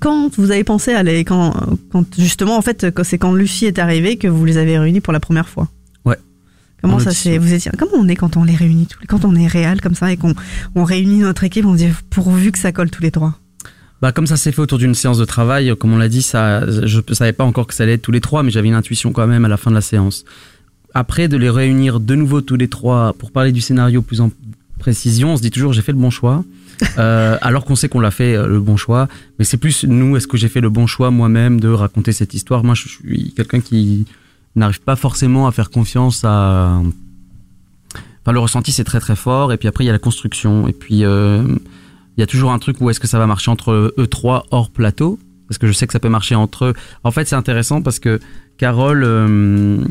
Speaker 3: Quand vous avez pensé à les, quand, quand justement en fait c'est quand Lucie est arrivée que vous les avez réunis pour la première fois? Comment
Speaker 4: En
Speaker 3: ça s'est vous étiez comment on est quand on les réunit tous quand on est réel comme ça et qu'on on réunit notre équipe on dit pourvu que ça colle tous les trois?
Speaker 4: Bah, comme ça s'est fait autour d'une séance de travail, comme on l'a dit, ça, je ne savais pas encore que ça allait être tous les trois, mais j'avais une intuition quand même à la fin de la séance. Après, de les réunir de nouveau tous les trois pour parler du scénario plus en précision, on se dit toujours j'ai fait le bon choix, Euh, alors qu'on sait qu'on l'a fait euh, le bon choix. Mais c'est plus nous, est-ce que j'ai fait le bon choix moi-même de raconter cette histoire? Moi, je suis quelqu'un qui n'arrive pas forcément à faire confiance à. Enfin, le ressenti c'est très très fort, et puis après il y a la construction, et puis euh, il y a toujours un truc où est-ce que ça va marcher entre eux trois hors plateau? Parce que je sais que ça peut marcher entre eux. En fait, c'est intéressant parce que Carole, euh,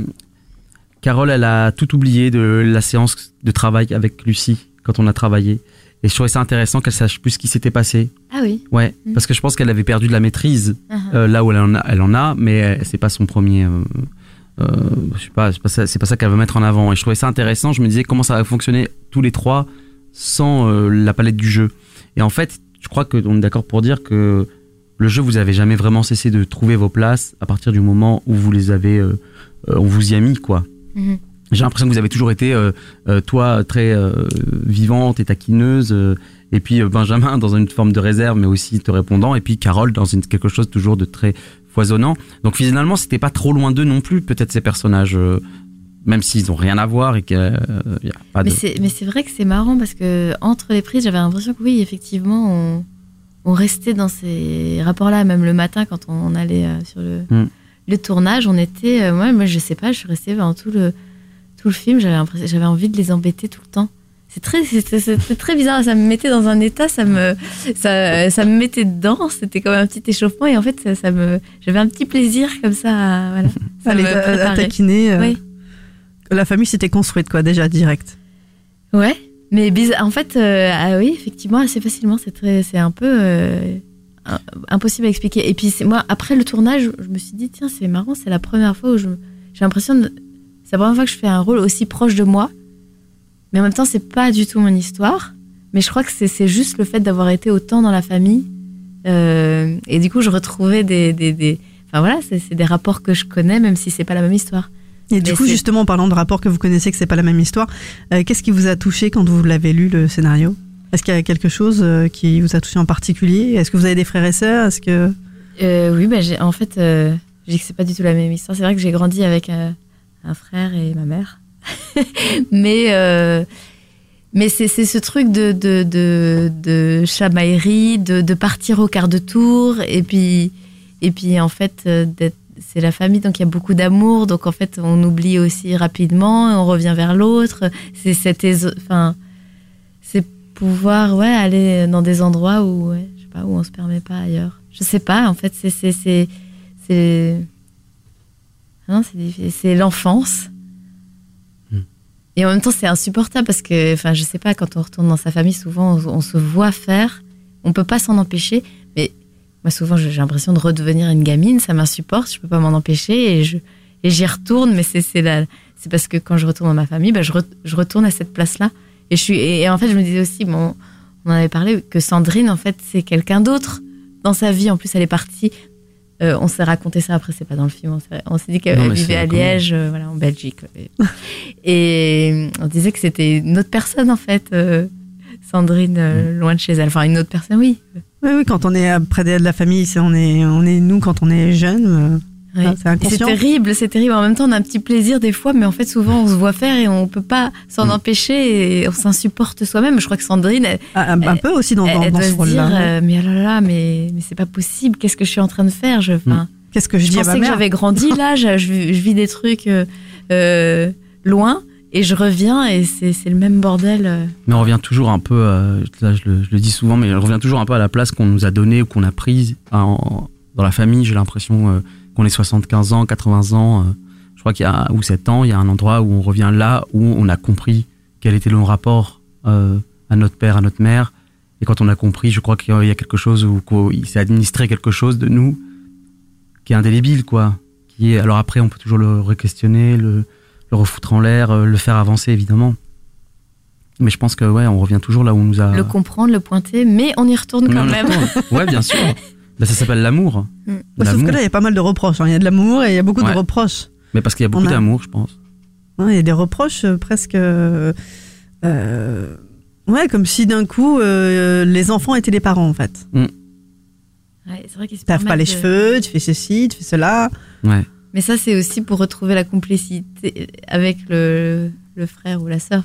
Speaker 4: Carole, elle a tout oublié de la séance de travail avec Lucie quand on a travaillé. Et je trouvais ça intéressant qu'elle sache plus ce qui s'était passé.
Speaker 5: Ah oui.
Speaker 4: Ouais,
Speaker 5: Mhm.
Speaker 4: parce que je pense qu'elle avait perdu de la maîtrise
Speaker 5: Uh-huh.
Speaker 4: euh, là où elle en a, elle en a mais c'est pas son premier. euh, euh, je sais pas, c'est pas ça, ça qu'elle veut mettre en avant. Et je trouvais ça intéressant. Je me disais comment ça va fonctionner tous les trois sans euh, la palette du jeu? Et en fait, je crois que on est d'accord pour dire que le jeu, vous avez jamais vraiment cessé de trouver vos places à partir du moment où vous les avez, euh, euh, on vous y a mis quoi.
Speaker 5: Mhm.
Speaker 4: J'ai l'impression que vous avez toujours été, toi, très vivante et taquineuse, et puis Benjamin dans une forme de réserve, mais aussi te répondant, et puis Carole dans une, quelque chose toujours de très foisonnant. Donc finalement, c'était pas trop loin d'eux non plus, peut-être ces personnages, euh, même s'ils ont rien à voir et qu'il n'y a pas de.
Speaker 5: Mais c'est, mais c'est vrai que c'est marrant parce que entre les prises, j'avais l'impression que oui, effectivement, on, on restait dans ces rapports-là, même le matin quand on allait euh, sur le,
Speaker 4: Mm.
Speaker 5: le tournage, on était, euh, moi, moi, je sais pas, je suis restée pendant tout le, tout le film, j'avais envie de les embêter tout le temps. C'est très, c'était, très bizarre, ça me mettait dans un état, ça me, ça, ça me mettait dedans, c'était comme un petit échauffement et en fait, ça, ça me, j'avais un petit plaisir comme ça, à- voilà. Ça
Speaker 3: Allez, à- à taquiner. euh,
Speaker 5: Oui.
Speaker 3: La famille s'était construite quoi déjà direct.
Speaker 5: Ouais, mais bizarre. En fait, euh, ah oui, effectivement, assez facilement. C'est très, c'est un peu euh, impossible à expliquer. Et puis c'est moi, après le tournage, je me suis dit tiens, c'est marrant, c'est la première fois où je, j'ai l'impression, de- c'est la première fois que je fais un rôle aussi proche de moi. Mais en même temps, c'est pas du tout mon histoire. Mais je crois que c'est, juste le fait d'avoir été autant dans la famille. Euh, et du coup, je retrouvais des, des, des- enfin voilà, c'est, des rapports que je connais, même si c'est pas la même histoire.
Speaker 3: Et du coup, justement, en parlant de rapports que vous connaissez, que c'est pas la même histoire, euh, qu'est-ce qui vous a touché quand vous l'avez lu le scénario? Est-ce qu'il y a quelque chose euh, qui vous a touché en particulier? Est-ce que vous avez des frères et sœurs? Est-ce que
Speaker 5: Euh, oui, bah, en fait, je dis que c'est pas du tout la même histoire. C'est vrai que j'ai grandi avec un frère et ma mère. Mais euh, mais c'est, ce truc de, de, de, de chamaillerie, de, partir au quart de tour. Et puis, et puis en fait, euh, c'est la famille, donc il y a beaucoup d'amour. Donc en fait, on oublie aussi rapidement, on revient vers l'autre. C'est cette enfin, c'est pouvoir ouais, aller dans des endroits où, ouais, je sais pas, où on se permet pas ailleurs. Je sais pas, en fait, c'est. c'est. C'est l'enfance. Et en même temps, c'est insupportable parce que, enfin, je sais pas, quand on retourne dans sa famille, souvent, on, se voit faire on peut pas s'en empêcher. Mais moi, souvent, j'ai l'impression de redevenir une gamine, ça m'insupporte, je peux pas m'en empêcher et je et j'y retourne. Mais c'est c'est parce que quand je retourne dans ma famille, bah, je, je retourne à cette place-là. Et je suis et en fait, je me disais aussi, bon, on en avait parlé que Sandrine, en fait, c'est quelqu'un d'autre dans sa vie. En plus, elle est partie. Euh, on s'est raconté ça après, c'est pas dans le film. on s'est- On s'est dit qu'elle vivait à Liège, euh, voilà, en Belgique. Et, et on disait que c'était une autre personne, en fait, euh, Sandrine, euh, loin de chez elle. Enfin, une autre personne, oui.
Speaker 3: Oui, oui, quand on est euh, près de la famille, c'est on est, on est nous quand on est jeune.
Speaker 5: Oui.
Speaker 3: Ah, c'est
Speaker 5: terrible, c'est terrible. En même temps, on a un petit plaisir des fois, mais en fait, souvent, on se voit faire et on peut pas s'en
Speaker 4: Mm.
Speaker 5: empêcher et on s'insupporte soi-même. Je crois que Sandrine, elle,
Speaker 3: Un, un peu aussi dans,
Speaker 5: elle-
Speaker 3: dans,
Speaker 5: elle
Speaker 3: dans
Speaker 5: doit
Speaker 3: ce
Speaker 5: se dire,
Speaker 3: rôle-là.
Speaker 5: euh, mais oh là là, mais, mais c'est pas possible. Qu'est-ce que je suis en train de faire? Je, enfin,
Speaker 3: Qu'est-ce que je,
Speaker 5: je
Speaker 3: dis à
Speaker 5: pensais
Speaker 3: ma
Speaker 5: que
Speaker 3: mère?
Speaker 5: j'avais grandi là, je, je vis- je vis des trucs euh, euh, loin et je reviens et c'est le même bordel. euh.
Speaker 4: Mais on revient toujours un peu, euh, là je le, je le dis souvent, mais on revient toujours un peu à la place qu'on nous a donnée ou qu'on a prise en- dans la famille. J'ai l'impression euh, qu'on est 75 ans, 80 ans, euh, je crois qu'il y a, ou 7 ans, il y a un endroit où on revient là où on a compris quel était nos rapports euh, à notre père, à notre mère. Et quand on a compris, je crois qu'il y a quelque chose où qu'il s'est administré quelque chose de nous qui est indélébile, quoi. Qui est, alors après, on peut toujours le re-questionner, le, le refoutre en l'air, euh, le faire avancer, évidemment. Mais je pense que ouais, on revient toujours là où on nous a.
Speaker 5: Le comprendre, le pointer, mais on y retourne
Speaker 4: Mais
Speaker 5: quand
Speaker 4: le
Speaker 5: même.
Speaker 4: retourne. Ouais, bien sûr. Bah, ça s'appelle l'amour.
Speaker 5: Mm.
Speaker 3: Ouais, Sauf que là, il y a pas mal de reproches. hein. Il y a de l'amour et il y a beaucoup
Speaker 4: Ouais.
Speaker 3: de reproches.
Speaker 4: Mais parce qu'il y a beaucoup
Speaker 3: a-
Speaker 4: d'amour, je pense.
Speaker 3: Ouais, Il y a des reproches euh, presque. euh, euh, ouais, comme si d'un coup, euh, les enfants étaient les parents, en fait.
Speaker 5: Ouais, c'est vrai qu'ils se
Speaker 3: T'as pas les
Speaker 5: de-
Speaker 3: cheveux, tu fais ceci, tu fais cela.
Speaker 4: Ouais.
Speaker 5: Mais ça, c'est aussi pour retrouver la complicité avec le, le frère ou la sœur.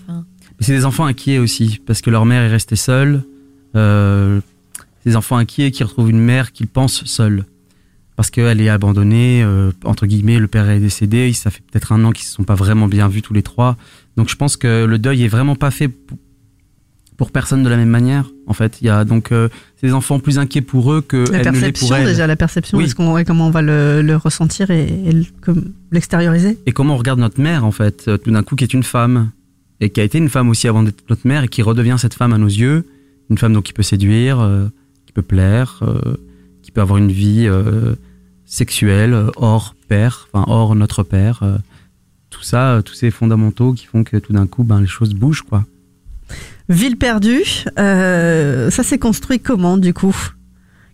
Speaker 4: C'est des enfants inquiets aussi, parce que leur mère est restée seule. Euh, des enfants inquiets qui retrouvent une mère qu'ils pensent seule. Parce qu'elle est abandonnée, euh, entre guillemets, le père est décédé, ça fait peut-être un an qu'ils se sont pas vraiment bien vus tous les trois. Donc je pense que le deuil est vraiment pas fait pour, personne de la même manière. En fait, il y a donc euh, des enfants plus inquiets pour eux que
Speaker 3: La
Speaker 4: elle ne l'est
Speaker 3: perception,
Speaker 4: pour
Speaker 3: déjà, la perception,
Speaker 4: Oui.
Speaker 3: est-ce qu'on, comment on va le, le ressentir et, l'extérioriser?
Speaker 4: Et comment on regarde notre mère, en fait, euh, tout d'un coup, qui est une femme, et qui a été une femme aussi avant d'être notre mère, et qui redevient cette femme à nos yeux, une femme donc qui peut séduire, euh, peut plaire, euh, qui peut avoir une vie euh, sexuelle euh, hors père, enfin hors notre père. euh, tout ça, tous ces fondamentaux qui font que tout d'un coup, ben, les choses bougent, quoi.
Speaker 3: Ville perdue, ça s'est construit comment, du coup?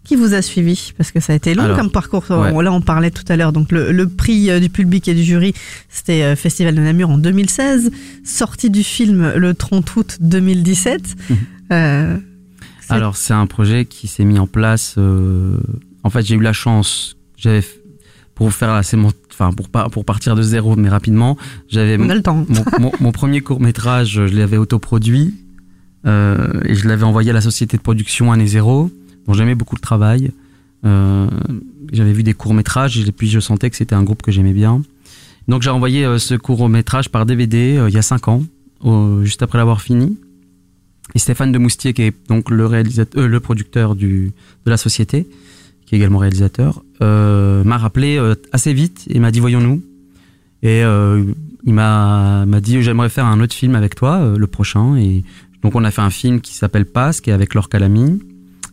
Speaker 3: Qui vous a suivi? Parce que ça a été long
Speaker 4: Alors,
Speaker 3: comme parcours.
Speaker 4: ouais.
Speaker 3: Là, on parlait tout à l'heure. Donc, le, le prix du public et du jury, c'était Festival de Namur en 2016. Sortie du film le 30 août 2017.
Speaker 4: Mhm.
Speaker 3: Euh,
Speaker 4: Alors, c'est un projet qui s'est mis en place. euh, En fait, j'ai eu la chance. J'avais pour faire la sémant- enfin pour pas pour partir de zéro, mais rapidement, j'avais
Speaker 3: on a le temps.
Speaker 4: mon, mon- mon premier court métrage, je l'avais autoproduit euh, et je l'avais envoyé à la société de production Année Zéro, dont j'aimais beaucoup le travail. Euh, j'avais vu des courts métrages et puis je sentais que c'était un groupe que j'aimais bien. Donc j'ai envoyé ce court métrage par DVD il y a cinq ans, au- juste après l'avoir fini. Et Stéphane de Moustier, qui est donc le réalisateur, euh, le producteur du, de la société, qui est également réalisateur, euh, m'a rappelé euh, assez vite et m'a dit voyons-nous. Et il m'a dit j'aimerais faire un autre film avec toi, le prochain. Et donc on a fait un film qui s'appelle Passe, qui est avec Laure Calamy,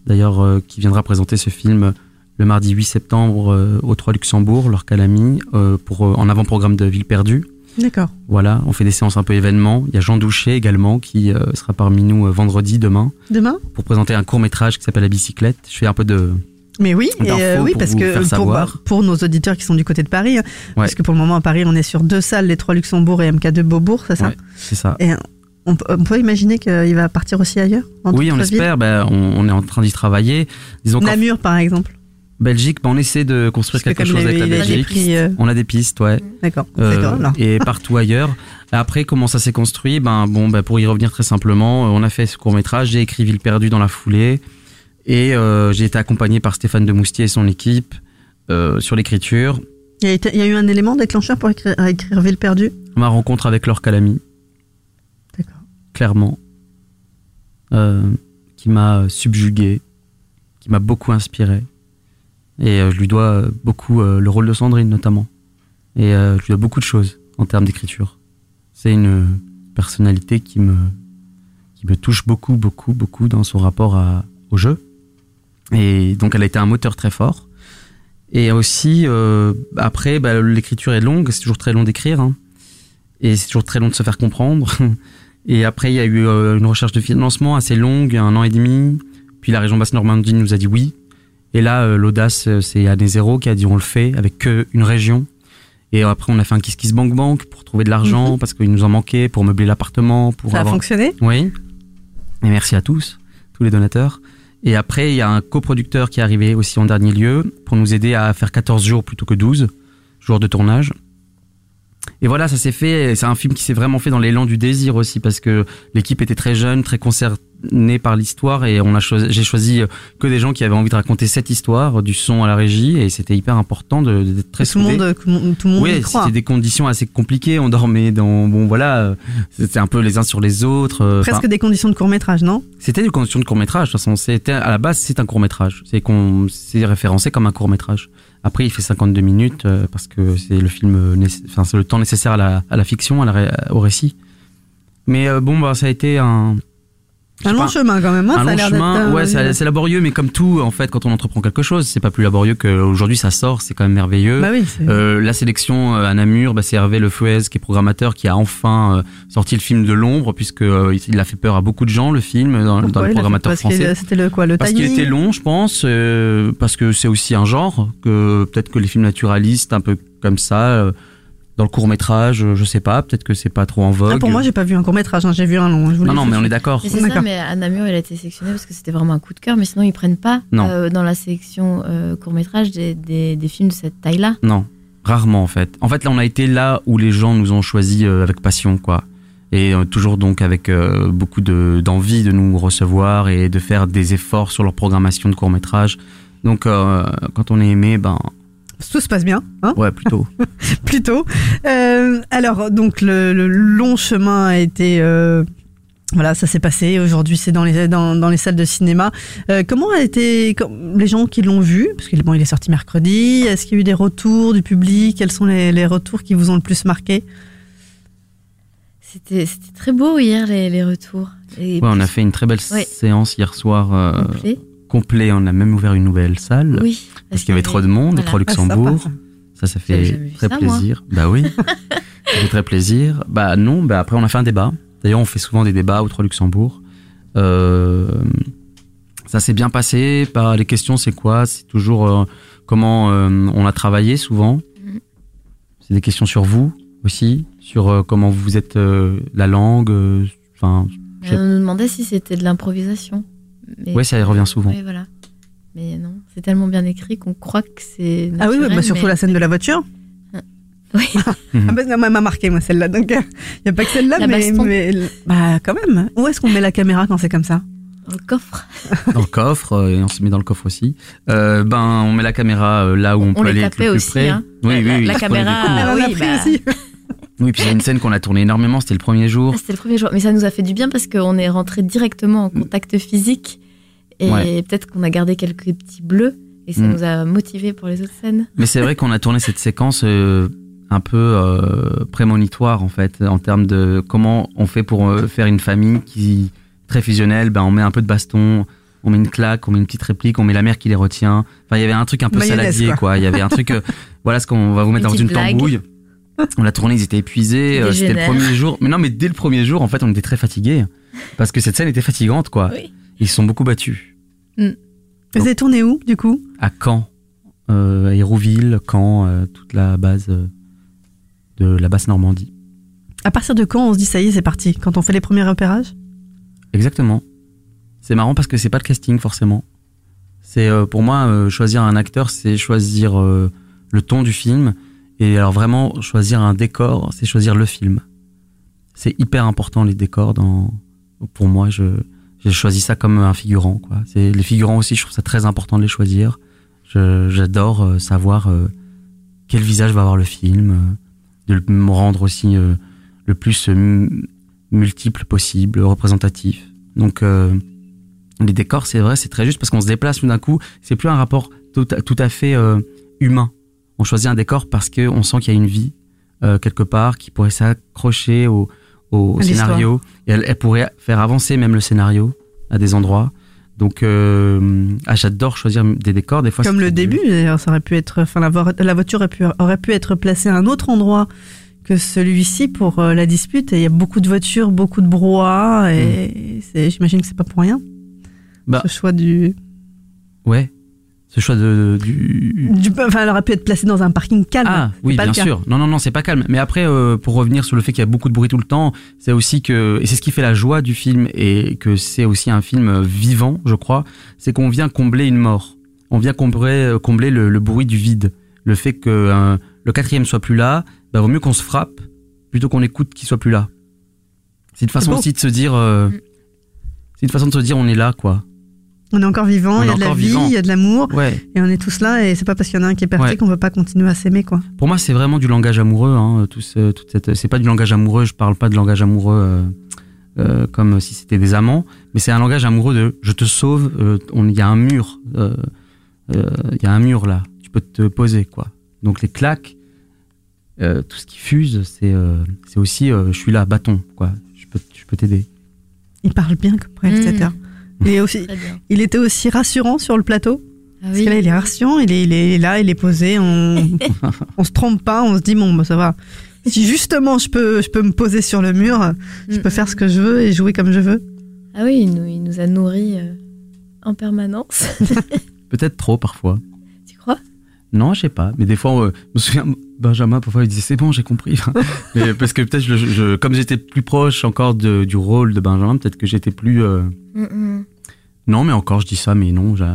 Speaker 4: d'ailleurs qui viendra présenter ce film le mardi 8 septembre au 3 Luxembourg, Laure Calamy, pour en avant-programme de Ville perdue.
Speaker 3: D'accord.
Speaker 4: Voilà, on fait des séances un peu événements. Il y a Jean Douché également qui euh, sera parmi nous euh, vendredi demain
Speaker 3: Demain
Speaker 4: pour présenter un court métrage qui s'appelle La bicyclette. Je fais un peu de
Speaker 3: Mais oui, et, euh, oui parce que pour, bah, nos auditeurs qui sont du côté de Paris, hein, parce que pour le moment à Paris, on est sur deux salles, les trois Luxembourg et MK2 Beaubourg, c'est ça
Speaker 4: Ouais, c'est ça.
Speaker 3: Et on, peut- on peut imaginer qu'il va partir aussi ailleurs
Speaker 4: Oui, on l'espère. Ben, on, on est en train d'y travailler. Disons
Speaker 3: Namur, par exemple.
Speaker 4: Belgique, ben, on essaie de construire
Speaker 3: que
Speaker 4: quelque chose avec la Belgique.
Speaker 3: euh,
Speaker 4: On a des pistes, ouais.
Speaker 3: D'accord.
Speaker 4: Euh, et partout ailleurs. Après, comment ça s'est construit? Ben bon, ben, pour y revenir très simplement, euh, on a fait ce court métrage. J'ai écrit Ville perdue dans la foulée, et euh, j'ai été accompagné par Stéphane de Moustier et son équipe sur l'écriture.
Speaker 3: Il y, a y eu un élément déclencheur pour écrire, Ville perdue?
Speaker 4: Ma rencontre avec Laure Calamy,
Speaker 3: D'accord.
Speaker 4: clairement, qui m'a subjugué, qui m'a beaucoup inspiré. Et euh, je lui dois euh, beaucoup euh, le rôle de Sandrine notamment. Et je lui dois beaucoup de choses en termes d'écriture. C'est une personnalité qui me, qui me touche beaucoup, beaucoup, beaucoup dans son rapport à, au jeu Et donc elle a été un moteur très fort. Et aussi, euh, après, bah, l'écriture est longue, c'est toujours très long d'écrire. hein. Et c'est toujours très long de se faire comprendre. Et après, il y a eu une recherche de financement assez longue, un an et demi. Puis la région Basse-Normandie nous a dit oui. Et là, euh, l'audace, euh, c'est Année Zéro qui a dit on le fait avec que une région. Et après, on a fait un Kiss Kiss Bank Bank pour trouver de l'argent parce qu'il nous en manquait pour meubler l'appartement. Pour
Speaker 3: Ça a fonctionné?
Speaker 4: Oui. Et merci à tous, tous les donateurs. Et après, il y a un coproducteur qui est arrivé aussi en dernier lieu pour nous aider à faire 14 jours plutôt que 12 jours de tournage. Et voilà, ça s'est fait. C'est un film qui s'est vraiment fait dans l'élan du désir aussi parce que l'équipe était très jeune, très concernée par l'histoire et on a choisi, j'ai choisi que des gens qui avaient envie de raconter cette histoire, du son à la régie et c'était hyper important de- d'être très
Speaker 3: Tout le monde, tout le monde
Speaker 4: Oui, c'était des conditions assez compliquées. On dormait dans, bon voilà, euh, c'était un peu les uns sur les autres. euh,
Speaker 3: Presque
Speaker 4: enfin,
Speaker 3: des conditions de court métrage, non?
Speaker 4: C'était des conditions de court métrage. De toute façon, c'était à la base, c'est un court métrage. C'est qu'on, c'est référencé comme un court métrage. Après, il fait 52 minutes euh, parce que c'est le film, euh, enfin c'est le temps nécessaire à la, à la fiction, à la au récit. Mais euh, bon, bah ça a été un
Speaker 3: Un long
Speaker 4: pas,
Speaker 3: chemin quand même. hein,
Speaker 4: un
Speaker 3: ça
Speaker 4: long chemin, ouais, c'est c'est laborieux, mais comme tout, en fait, quand on entreprend quelque chose, c'est pas plus laborieux qu'aujourd'hui ça sort, c'est quand même merveilleux.
Speaker 3: Bah oui, c'est-
Speaker 4: Euh, la sélection euh, à Namur, bah, c'est Hervé Le Fouez qui est programmateur qui a enfin euh, sorti le film de l'ombre puisque euh, il a fait peur à beaucoup de gens le film dans, dans
Speaker 3: Pourquoi
Speaker 4: le
Speaker 3: il a fait-
Speaker 4: programmateur
Speaker 3: parce qu'il-
Speaker 4: français.
Speaker 3: C'était le quoi, le
Speaker 4: Parce qu'il était long, je pense, euh, parce que c'est aussi un genre que peut-être que les films naturalistes un peu comme ça dans le court métrage, je sais pas, peut-être que c'est pas trop en vogue.
Speaker 3: Ah, pour moi, j'ai pas vu un court métrage, j'ai vu un long. je
Speaker 4: non non, mais on est d'accord.
Speaker 5: C'est ça, mais à Namur, il a été sélectionné parce que c'était vraiment un coup de cœur, mais sinon, ils prennent pas
Speaker 4: Non.
Speaker 5: euh, dans la sélection court-métrage des, des, des films de cette taille-là.
Speaker 4: Non, rarement en fait. En fait, là, on a été là où les gens nous ont choisi euh, avec passion, quoi. Et euh, toujours donc avec euh, beaucoup de- d'envie de nous recevoir et de faire des efforts sur leur programmation de court métrage. Donc, euh, quand on est aimé, ben
Speaker 3: Tout se passe bien, hein
Speaker 4: ouais, plutôt.
Speaker 3: plutôt. Euh, alors, donc, le, le long chemin a été. euh, voilà, ça s'est passé. Aujourd'hui, c'est dans les, dans, dans les salles de cinéma. Euh, comment a été les gens qui l'ont vu? Parce qu'il bon, il est sorti mercredi. Est-ce qu'il y a eu des retours du public? Quels sont les, les retours qui vous ont le plus marqué?
Speaker 5: C'était c'était très beau hier, les, les retours. Et
Speaker 4: Ouais, on a fait une très belle
Speaker 5: Ouais.
Speaker 4: séance hier soir euh,
Speaker 5: complet.
Speaker 4: On a même ouvert une nouvelle salle
Speaker 5: Oui.
Speaker 4: parce qu'il y avait trop de monde,
Speaker 5: voilà.
Speaker 4: trop Luxembourg. Ça, ça
Speaker 5: J'avais
Speaker 4: fait très
Speaker 5: ça, moi.
Speaker 4: plaisir. Bah oui, ça fait très plaisir. Bah non, bah après on a fait un débat. D'ailleurs, on fait souvent des débats au Trois Luxembourg. Euh, ça s'est bien passé. Bah, les questions, c'est quoi? C'est toujours euh, comment euh, on a travaillé souvent.
Speaker 5: Mhm.
Speaker 4: C'est des questions sur vous aussi, sur comment vous êtes la langue. Enfin,
Speaker 5: On nous demandait si c'était de l'improvisation. Mais-
Speaker 4: ouais, ça y revient souvent.
Speaker 5: Oui, voilà. Mais non, c'est tellement bien écrit qu'on croit que c'est.
Speaker 3: Ah oui, oui, bah, surtout
Speaker 5: mais-
Speaker 3: la scène de la voiture.
Speaker 5: Oui.
Speaker 4: Mhm.
Speaker 3: Ah bah, non, elle m'a marqué, moi, celle-là. Donc, il n'y a pas que celle-là,
Speaker 5: La
Speaker 3: mais. Bah, quand même. Où est-ce qu'on met la caméra quand c'est comme ça?
Speaker 5: Dans le coffre.
Speaker 4: dans le coffre euh, et on se met dans le coffre aussi. Euh, ben, on met la caméra euh, là où on,
Speaker 5: On
Speaker 4: peut aller le plus
Speaker 5: aussi,
Speaker 4: près.
Speaker 5: hein.
Speaker 4: Oui,
Speaker 5: La-
Speaker 4: oui, oui,
Speaker 5: la
Speaker 4: on prenait des
Speaker 5: caméra,
Speaker 4: coups.
Speaker 3: Elle en
Speaker 5: oui,
Speaker 3: a pris
Speaker 5: bah.
Speaker 3: aussi.
Speaker 4: Oui, puis il y a une scène qu'on a tournée énormément, c'était le premier jour.
Speaker 5: Ah, C'était le premier jour. Mais ça nous a fait du bien parce qu'on est rentré directement en contact physique. Et
Speaker 4: Ouais.
Speaker 5: peut-être qu'on a gardé quelques petits bleus. Et ça
Speaker 4: Mm.
Speaker 5: nous a motivés pour les autres scènes.
Speaker 4: Mais c'est vrai qu'on a tourné cette séquence euh, un peu euh, prémonitoire en fait, en termes de comment on fait pour euh, faire une famille qui très fusionnelle. Ben, on met un peu de baston, on met une claque, on met une petite réplique, on met la mère qui les retient. Enfin, il y avait un truc un peu
Speaker 3: Mayonnaise,
Speaker 4: saladier,
Speaker 3: quoi.
Speaker 4: Il y avait un truc, euh, voilà ce qu'on va vous mettre
Speaker 5: Une
Speaker 4: dans une
Speaker 5: blague.
Speaker 4: tambouille. On l'a tourné, ils étaient épuisés. Euh, C'était le premier jour. Mais non, mais dès le premier jour, en fait, on était très fatigués parce que cette scène était fatigante, quoi.
Speaker 5: Oui.
Speaker 4: Ils se sont beaucoup battus.
Speaker 3: Vous avez tourné où, du coup?
Speaker 4: À Caen, euh, à Hérouville, Caen, euh, toute la base de la basse Normandie.
Speaker 3: À partir de quand on se dit ça y est, c'est parti? Quand on fait les premiers repérages?
Speaker 4: Exactement. C'est marrant parce que c'est pas le casting forcément. C'est pour moi choisir un acteur, c'est choisir le ton du film et alors vraiment choisir un décor, c'est choisir le film. C'est hyper important les décors pour moi je j'ai choisi ça comme un figurant les figurants aussi, je trouve ça très important de les choisir. J'adore euh, savoir euh, quel visage va avoir le film, euh, de me rendre aussi le plus multiple possible, représentatif. Donc les décors, c'est vrai, c'est très juste parce qu'on se déplace tout d'un coup. C'est plus un rapport tout à, fait humain. On choisit un décor parce que on sent qu'il y a une vie euh, quelque part qui pourrait s'accrocher au, scénario. Et elle, elle pourrait faire avancer même le scénario à des endroits. Donc, euh, ah, j'adore choisir des décors. Des fois,
Speaker 3: Comme le début, d'ailleurs, ça aurait pu être, enfin, la, vo- la voiture aurait pu, aurait pu être placée à un autre endroit que celui-ci pour euh, la dispute. Et il y a beaucoup de voitures, beaucoup de brouhaha, et c'est, j'imagine que c'est pas pour rien.
Speaker 4: Mm. Bah.
Speaker 3: Ce choix du,
Speaker 4: Ouais. Ce choix de, du,
Speaker 3: du, enfin, elle aurait pu être placée dans un parking calme.
Speaker 4: Ah oui,
Speaker 3: pas
Speaker 4: bien sûr. Non, non, non, c'est pas calme. Mais après, euh, pour revenir sur le fait qu'il y a beaucoup de bruit tout le temps, c'est aussi que, et c'est ce qui fait la joie du film, et que c'est aussi un film euh, vivant, je crois, c'est qu'on vient combler une mort. On vient combler, euh, combler le, le bruit du vide. Le fait que euh, le quatrième soit plus là, bah, vaut mieux qu'on se frappe plutôt qu'on écoute qu'il soit plus là. C'est une façon aussi de se dire, euh,
Speaker 5: Mm.
Speaker 4: c'est une façon de se dire on est là, quoi.
Speaker 3: On est encore vivant,
Speaker 4: On
Speaker 3: il y a de la vie,
Speaker 4: vivant.
Speaker 3: il y a de l'amour,
Speaker 4: Ouais.
Speaker 3: et on est tous là, et c'est pas parce qu'il y en a un qui est parti
Speaker 4: Ouais.
Speaker 3: qu'on veut pas continuer à s'aimer, quoi.
Speaker 4: Pour moi, c'est vraiment du langage amoureux. Hein, tout ce- toute cette, c'est pas du langage amoureux. Je parle pas de langage amoureux euh, euh, comme si c'était des amants, mais c'est un langage amoureux de je te sauve. euh, on- Il y a un mur. euh, euh, Il y a un mur là. Tu peux te poser quoi. Donc les claques, euh, tout ce qui fuse, c'est euh, c'est aussi euh, je suis là, bâton quoi. Je peux je peux t'aider.
Speaker 3: Il parle bien comme réalisateur. Il, aussi, il était aussi rassurant sur le plateau.
Speaker 5: Ah
Speaker 3: Parce que là, il est rassurant, il est, il est là, il est posé, on, on se trompe pas, on se dit, bon, bah, ça va. Si justement je peux, je peux me poser sur le mur, je peux faire ce que je veux et jouer comme je veux.
Speaker 5: Ah oui, il nous, il nous a nourris euh, en permanence.
Speaker 4: Peut-être trop parfois.
Speaker 5: tu crois?
Speaker 4: Non, je sais pas. Mais des fois, euh, je me souviens, Benjamin, parfois, il disait c'est bon, j'ai compris. mais parce que peut-être, je, je- comme j'étais plus proche encore de- du rôle de Benjamin, peut-être que j'étais plus. euh,
Speaker 5: Mm, mm.
Speaker 4: Non, mais encore, je dis ça, mais non, j'ai.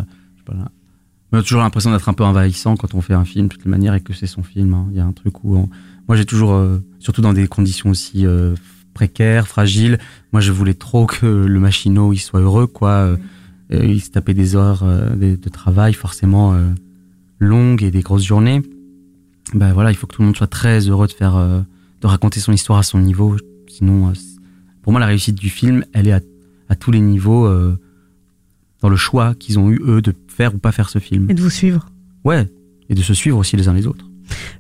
Speaker 4: On a toujours l'impression d'être un peu envahissant quand on fait un film, de toutes les manières, et que c'est son film. hein. Il y a un truc où. on- Moi, j'ai toujours, euh, surtout dans des conditions aussi euh, précaires, fragiles, moi, je voulais trop que le machinot, il soit heureux, quoi. Euh, il se tapait des heures de, travail, forcément. longues et des grosses journées, ben voilà, il faut que tout le monde soit très heureux de faire, de raconter son histoire à son niveau. Sinon, pour moi, la réussite du film, elle est à, tous les niveaux dans le choix qu'ils ont eu eux de faire ou pas faire ce film.
Speaker 3: Et de vous suivre.
Speaker 4: Ouais, et de se suivre aussi les uns les autres.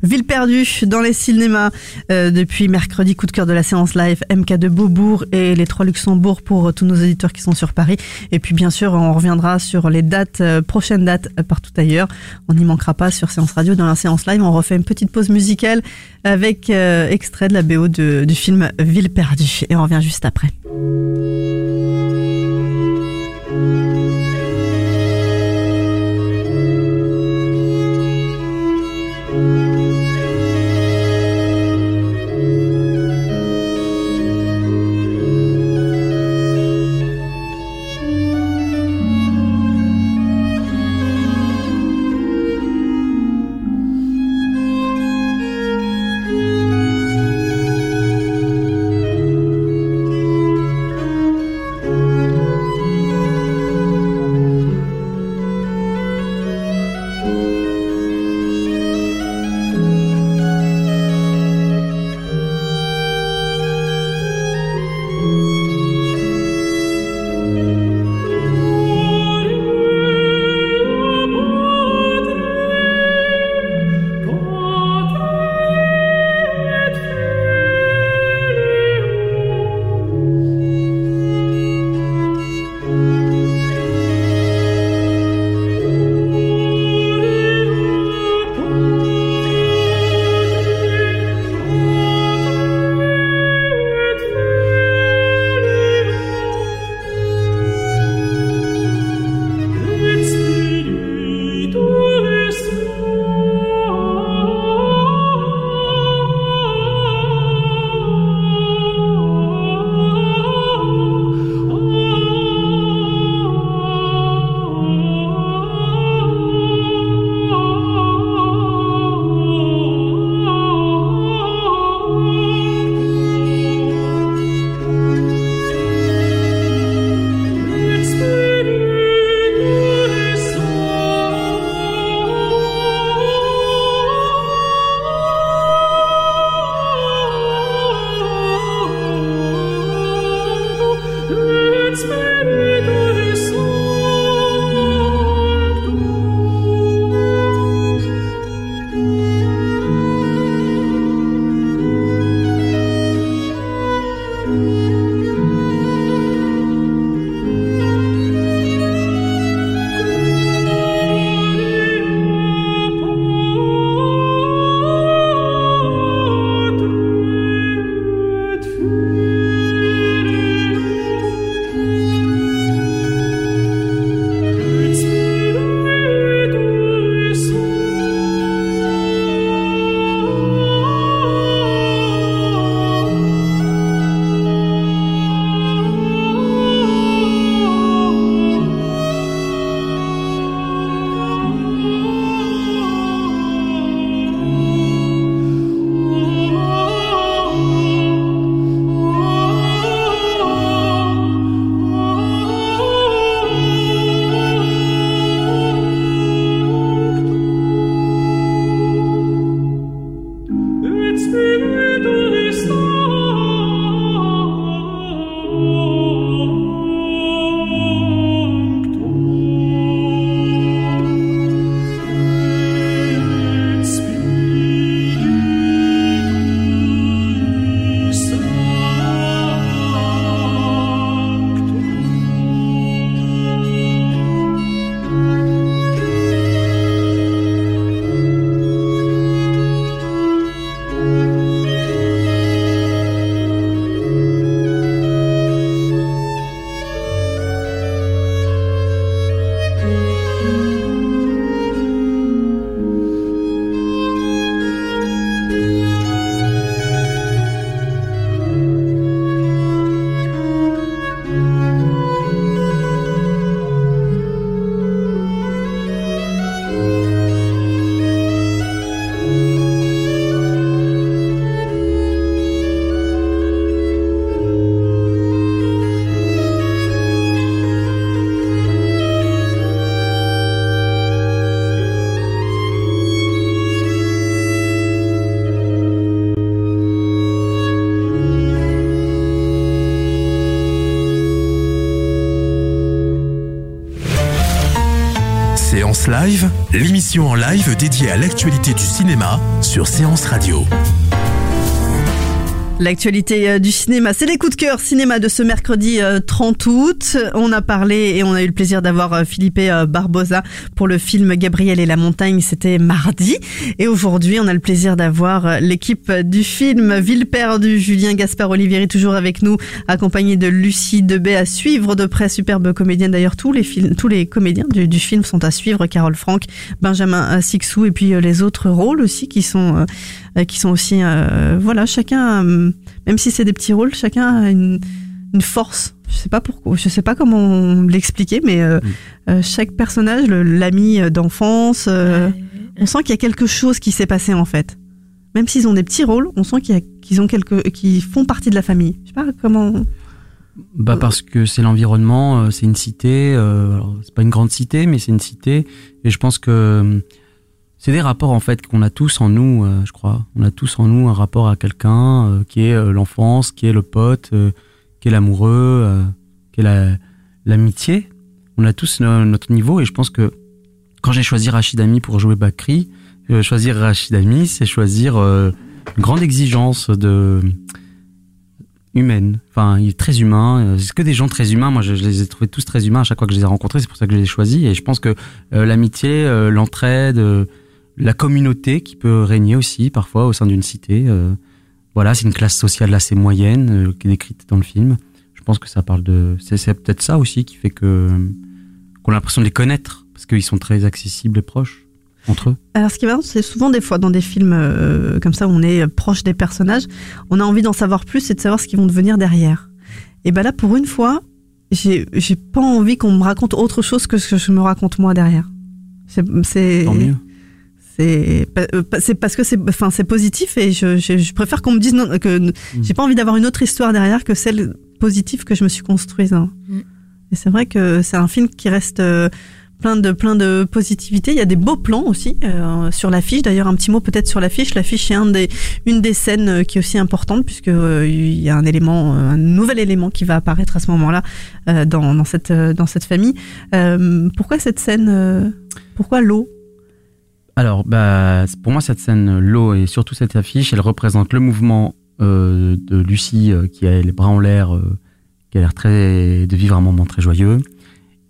Speaker 3: Ville perdue dans les cinémas euh, depuis mercredi, coup de cœur de la séance live, MK de Beaubourg et les trois Luxembourg pour euh, tous nos auditeurs qui sont sur Paris. Et puis bien sûr, on reviendra sur les dates, euh, prochaines dates partout ailleurs. On n'y manquera pas sur Séance Radio. Dans la séance live, on refait une petite pause musicale avec extrait de la BO de- du film Ville perdue. Et on revient juste après.
Speaker 9: En live dédiée à l'actualité du cinéma sur Séance Radio.
Speaker 3: L'actualité euh, du cinéma, c'est les coups de cœur cinéma de ce mercredi euh, 30 août. On a parlé et on a eu le plaisir d'avoir euh, Philippe euh, Barbosa pour le film Gabriel et la montagne, c'était mardi. Et aujourd'hui, on a le plaisir d'avoir euh, l'équipe du film Ville perdue, Julien Gaspard Olivieri toujours avec nous, accompagné de Lucie Debay à suivre de près, superbe comédienne d'ailleurs. Tous les films, tous les comédiens du, film sont à suivre, Carole Franck, Benjamin euh, Sixou et puis euh, les autres rôles aussi qui sont euh, euh, qui sont aussi euh, voilà chacun euh, même si c'est des petits rôles chacun a une, une force. Je sais pas pourquoi je sais pas comment l'expliquer mais euh, euh, chaque personnage l'ami d'enfance euh, on sent qu'il y a quelque chose qui s'est passé en fait. Même s'ils ont des petits rôles on sent qu'ils ont quelque qu'ils font partie de la famille. Je sais pas comment.
Speaker 4: Bah parce que c'est l'environnement, c'est une cité. euh, c'est pas une grande cité, mais c'est une cité. Et je pense que euh, c'est des rapports en fait qu'on a tous en nous, euh, je crois. On a tous en nous un rapport à quelqu'un euh, qui est euh, l'enfance, qui est le pote, qui est l'amoureux, qui est la- l'amitié. On a tous no- notre niveau et je pense que quand j'ai choisi Rachid Ami pour jouer Bakri, choisir Rachid Ami, c'est choisir une grande exigence de humaine. Enfin, il est très humain. C'est que des gens très humains. Moi, je, je les ai trouvés tous très humains à chaque fois que je les ai rencontrés. C'est pour ça que je les ai choisis. Et je pense que l'amitié, l'entraide, la communauté qui peut régner aussi parfois au sein d'une cité. euh, voilà, c'est une classe sociale assez moyenne euh, qui est décrite dans le film. Je pense que ça parle de. C'est c'est peut-être ça aussi qui fait que qu'on a l'impression de les connaître parce qu'ils sont très accessibles et proches entre eux.
Speaker 3: Alors, ce qui est marrant, c'est souvent des fois dans des films euh, comme ça où on est proche des personnages, on a envie d'en savoir plus et de savoir ce qu'ils vont devenir derrière. Et ben là, pour une fois, j'ai j'ai pas envie qu'on me raconte autre chose que ce que je me raconte moi derrière. C'est c'est
Speaker 4: Tant mieux.
Speaker 3: C'est euh, c'est parce que c'est enfin c'est positif et je, je, je préfère qu'on me dise non, que j'ai pas envie d'avoir une autre histoire derrière que celle positive que je me suis construite. hein.
Speaker 5: Mm.
Speaker 3: Et c'est vrai que c'est un film qui reste euh, plein de plein de positivité. Il y a des beaux plans aussi euh, sur l'affiche. D'ailleurs, un petit mot peut-être sur l'affiche. L'affiche est un des, une des scènes euh, qui est aussi importante puisque euh, il y a un élément, un nouvel élément qui va apparaître à ce moment-là euh, dans, dans cette dans cette famille. Euh, pourquoi cette scène euh, Pourquoi l'eau?
Speaker 4: Alors, bah, pour moi, cette scène, l'eau et surtout cette affiche, elle représente le mouvement euh, de Lucie euh, qui a les bras en l'air, euh, qui a l'air de vivre un moment très joyeux,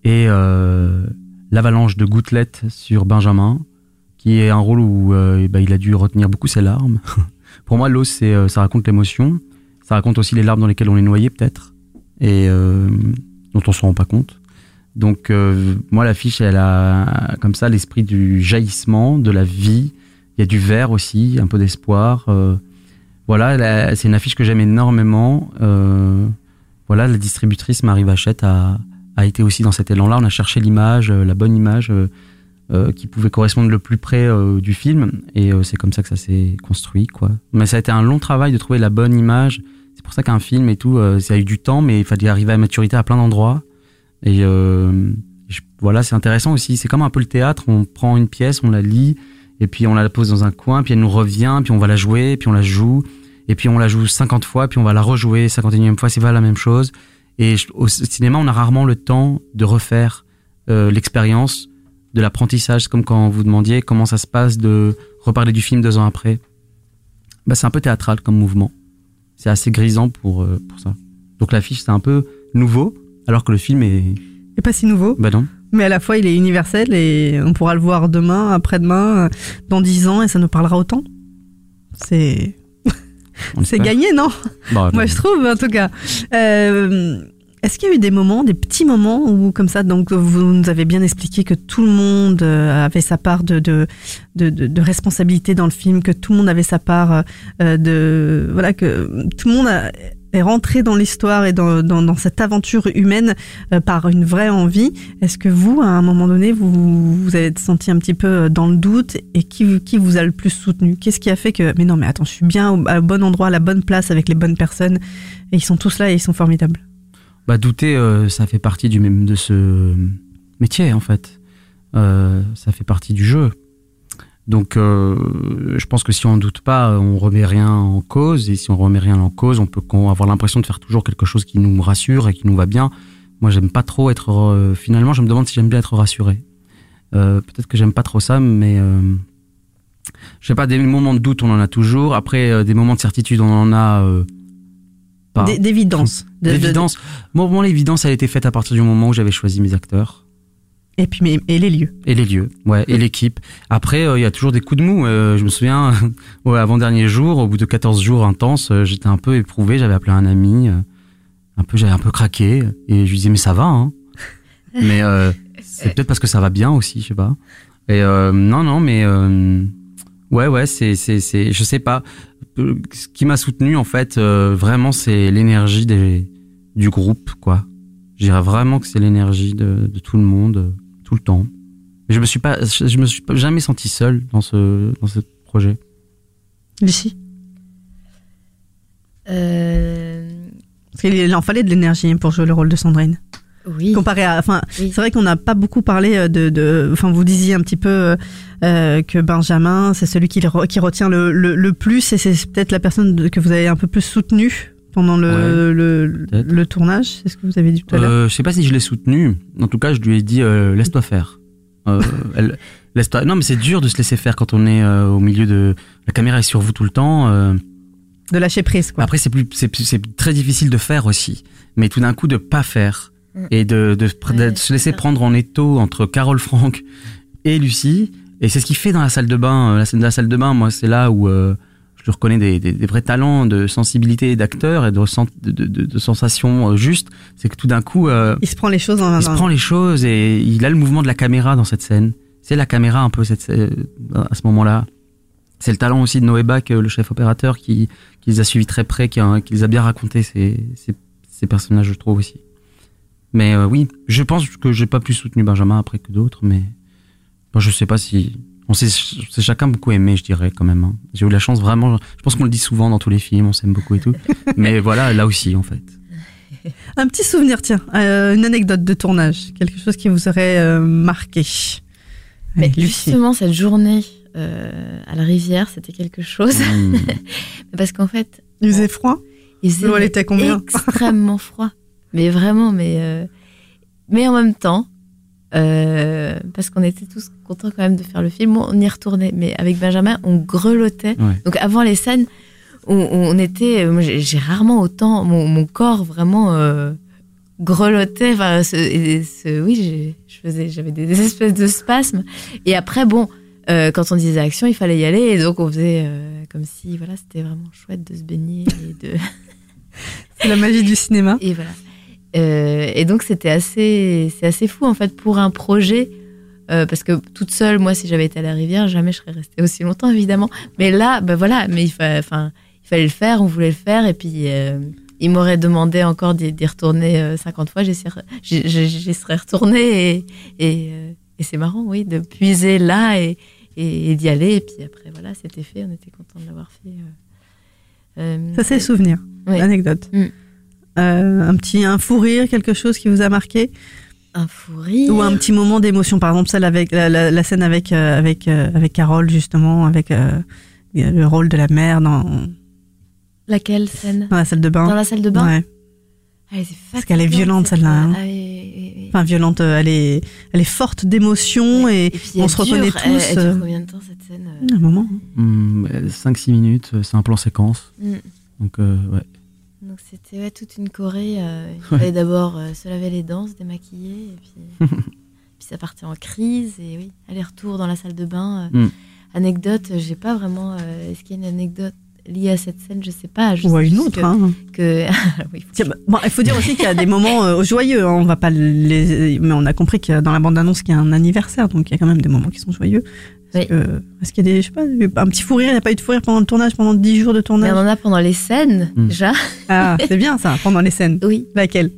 Speaker 4: et euh, l'avalanche de gouttelettes sur Benjamin, qui est un rôle où euh, ben, il a dû retenir beaucoup ses larmes. pour moi, l'eau, c'est, euh, ça raconte l'émotion, ça raconte aussi les larmes dans lesquelles on est noyé peut-être, et euh, dont on se rend pas compte. Donc euh, moi l'affiche elle a comme ça l'esprit du jaillissement, de la vie. Il y a du vert aussi, un peu d'espoir. euh, voilà, c'est une affiche que j'aime énormément. Euh, voilà, la distributrice Marie Vachette a, a été aussi dans cet élan-là. On a cherché l'image, euh, la bonne image euh, euh, qui pouvait correspondre le plus près du film, et c'est comme ça que ça s'est construit, quoi. Mais ça a été un long travail de trouver la bonne image. C'est pour ça qu'un film et tout, ça a eu du temps, mais il fallait arriver à maturité à plein d'endroits. Et euh, voilà, c'est intéressant aussi. C'est comme un peu le théâtre. On prend une pièce, on la lit, et puis on la pose dans un coin, puis elle nous revient, puis on va la jouer, puis on la joue, et puis on la joue 50 fois, puis on va la rejouer 51e fois. C'est pas la même chose. Et au cinéma, on a rarement le temps de refaire euh, l'expérience de l'apprentissage. C'est comme quand vous demandiez comment ça se passe de reparler du film deux ans après. Bah, c'est un peu théâtral comme mouvement. C'est assez grisant pour, euh, pour ça. Donc l'affiche, c'est un peu nouveau, alors que le film est...
Speaker 3: Et pas si nouveau.
Speaker 4: Bah non.
Speaker 3: Mais à la fois, il est universel et on pourra le voir demain, après-demain, dans dix ans, et ça nous parlera autant. C'est c'est gagné, non
Speaker 4: Bah,
Speaker 3: Moi, je trouve, en tout cas. Euh, Est-ce qu'il y a eu des moments, des petits moments où, comme ça, donc vous nous avez bien expliqué que tout le monde euh, avait sa part de, de, de, de- de responsabilité dans le film, que tout le monde avait sa part euh, de... Voilà, que tout le monde a- est rentré dans l'histoire et dans, cette aventure humaine euh, par une vraie envie. Est-ce que vous, à un moment donné, vous vous avez senti un petit peu euh, dans le doute et qui, vous a le plus soutenu? Qu'est-ce qui a fait que... Mais non, mais attends, je suis bien au, bon endroit, à la bonne place, avec les bonnes personnes, et ils sont tous là et ils sont formidables.
Speaker 4: Bah douter, euh, ça fait partie du même de ce métier en fait. Ça fait partie du jeu. Donc, euh, je pense que si on ne doute pas, on remet rien en cause. Et si on remet rien en cause, on peut avoir l'impression de faire toujours quelque chose qui nous rassure et qui nous va bien. Moi, j'aime pas trop être. euh, finalement, je me demande si j'aime bien être rassuré. Euh, Peut-être que j'aime pas trop ça, mais euh, je sais pas. Des moments de doute, on en a toujours. Après, euh, des moments de certitude, on en a. euh, pas.
Speaker 3: D'é- D'évidence.
Speaker 4: Pour moi, l'évidence, elle a été faite à partir du moment où j'avais choisi mes acteurs.
Speaker 3: Et puis, mais, et les lieux.
Speaker 4: Et les lieux, ouais, et l'équipe. Après, euh, il y a toujours des coups de mou. Euh, je me souviens, ouais, avant-dernier jour, au bout de 14 jours intenses, euh, j'étais un peu éprouvé. J'avais appelé un ami, un peu, j'avais un peu craqué. Et je lui disais, mais ça va, hein. Mais euh, c'est peut-être parce que ça va bien aussi, je sais pas. Et euh, non, non, mais euh, ouais, ouais, c'est, c'est, c'est, je sais pas. Ce qui m'a soutenu, en fait, euh, vraiment, c'est l'énergie des, du groupe, quoi. Je dirais vraiment que c'est l'énergie de, de tout le monde, tout le temps. Mais je me suis pas, je, je me suis jamais senti seul dans ce, dans ce projet.
Speaker 3: Lucie?
Speaker 5: Euh,
Speaker 3: Parce qu'il en fallait de l'énergie pour jouer le rôle de Sandrine.
Speaker 5: oui.
Speaker 3: Comparé à, enfin,
Speaker 5: Oui.
Speaker 3: c'est vrai qu'on n'a pas beaucoup parlé euh, de, de, enfin, vous disiez un petit peu euh, que Benjamin, c'est celui qui, le re- qui retient le, le, le plus, et c'est peut-être la personne que vous avez un peu plus soutenue pendant le,
Speaker 4: Ouais,
Speaker 3: le, tournage. C'est ce que vous avez dit tout à l'heure.
Speaker 4: Euh, je sais pas si je l'ai soutenu. En tout cas, je lui ai dit euh, laisse-toi faire. Euh, elle, laisse-toi. Non, mais c'est dur de se laisser faire quand on est euh, au milieu de la caméra est sur vous tout le temps. euh.
Speaker 3: De lâcher prise, quoi.
Speaker 4: Après, c'est plus, c'est, plus- c'est très difficile de faire aussi. Mais tout d'un coup, de pas faire
Speaker 5: Mm.
Speaker 4: et de, de, de
Speaker 5: Ouais,
Speaker 4: se laisser
Speaker 5: ça.
Speaker 4: prendre en étau entre Carole Franck et Lucie. Et c'est ce qu'il fait dans la salle de bain. La scène de la salle de bain, moi, c'est là où euh, je reconnais des, des, des vrais talents de sensibilité d'acteur et de, ressent- de, de, de, de sensations euh, justes. C'est que tout d'un coup, euh,
Speaker 3: Il se prend les choses en
Speaker 4: il se prend les choses et il a le mouvement de la caméra dans cette scène. C'est la caméra un peu cette, scè- à ce moment-là. C'est le talent aussi de Noé Bach, euh, le chef opérateur, qui, qui les a suivis très près, qui, les a bien racontés, ces, ces, ces personnages, je trouve aussi. Mais euh, oui, je pense que j'ai pas plus soutenu Benjamin après que d'autres, mais bon, je sais pas si. On s'est chacun beaucoup aimé, je dirais quand même. hein. J'ai eu la chance vraiment. Je pense qu'on le dit souvent dans tous les films, on s'aime beaucoup et tout. mais voilà, là aussi en fait.
Speaker 3: Un petit souvenir, tiens, euh, une anecdote de tournage, quelque chose qui vous aurait euh, marqué.
Speaker 5: Mais justement, cette journée euh, à la rivière, c'était quelque chose.
Speaker 4: Hmm.
Speaker 5: Parce qu'en fait,
Speaker 3: Il faisait froid
Speaker 5: il faisait
Speaker 3: L'eau, elle était combien
Speaker 5: extrêmement froid. Mais vraiment, mais, euh, mais en même temps, euh, parce qu'on était tous contents quand même de faire le film, on y retournait. Mais avec Benjamin, on grelottait.
Speaker 4: Ouais.
Speaker 5: Donc avant les scènes, on, on était. moi, J'ai rarement autant. Mon, mon corps vraiment. euh, grelottait enfin ce, et ce- oui j'ai- je faisais j'avais des, des espèces de spasmes et après bon euh, quand on disait action il fallait y aller et donc on faisait euh, comme si voilà c'était vraiment chouette de se baigner et de
Speaker 3: C'est la magie du cinéma.
Speaker 5: et voilà. Euh, et donc c'était assez, c'est assez fou en fait pour un projet. euh, parce que toute seule, moi, si j'avais été à la rivière, jamais je serais restée aussi longtemps, évidemment. Mais là, ben voilà, mais il, fa- enfin, il fallait le faire, on voulait le faire, et puis euh, il m'aurait demandé encore d'y retourner euh, 50 fois, j'y serais, retournée, et, et, et c'est marrant, oui, de puiser là et, d'y aller, et puis après, voilà, c'était fait, on était content de l'avoir fait.
Speaker 3: Ça, c'est le souvenir.
Speaker 5: Oui.
Speaker 3: Anecdote.
Speaker 5: Mm.
Speaker 3: Euh, un petit un fou rire, quelque chose qui vous a marqué
Speaker 5: un fou rire.
Speaker 3: Ou un petit moment d'émotion, par exemple celle avec la, la- la scène avec euh, avec euh, avec Carole justement, avec euh, le rôle de la mère dans,
Speaker 5: Laquelle scène?
Speaker 3: Dans la salle de bain.
Speaker 5: Dans la salle de bain?
Speaker 3: Ouais.
Speaker 5: Ah,
Speaker 3: Parce qu'elle est violente, celle-là, hein.
Speaker 5: Ah.
Speaker 3: Enfin violente, elle est elle est forte d'émotion et,
Speaker 5: puis
Speaker 3: on
Speaker 5: elle
Speaker 3: se reconnaît
Speaker 5: dure, elle-
Speaker 3: tous.
Speaker 5: Elle, dure
Speaker 3: euh,
Speaker 5: combien de temps cette scène
Speaker 3: un moment.
Speaker 4: 5-6 minutes, euh, c'est un plan séquence.
Speaker 5: Mm.
Speaker 4: Donc, euh, ouais.
Speaker 5: Donc c'était ouais, toute une choré. euh, il fallait d'abord euh, se laver les dents, se démaquiller, et puis, puis ça partait en crise. Et oui, aller-retour dans la salle de bain. euh,
Speaker 4: Mm.
Speaker 5: Anecdote, j'ai pas vraiment. euh, Est-ce qu'il y a une anecdote liée à cette scène? Je sais pas. Je
Speaker 3: Ou à une autre.
Speaker 5: que-
Speaker 3: hein.
Speaker 5: que- oui, faut-
Speaker 3: Tiens, bah, bon, il faut dire aussi qu'il y a des moments euh, joyeux. hein, on va pas les, mais on a compris que dans la bande annonce qu'il y a un anniversaire, donc il y a quand même des moments qui sont joyeux. Est-ce
Speaker 5: Oui.
Speaker 3: que- est-ce qu'il y a des, je sais pas, un petit fou rire Il n'y a pas eu de fou rire pendant le tournage, pendant 10 jours de
Speaker 5: Mais
Speaker 3: tournage
Speaker 5: on en a pendant les scènes
Speaker 4: Mm.
Speaker 5: déjà.
Speaker 3: Ah, c'est bien ça, pendant les scènes.
Speaker 5: Oui.
Speaker 3: Laquelle?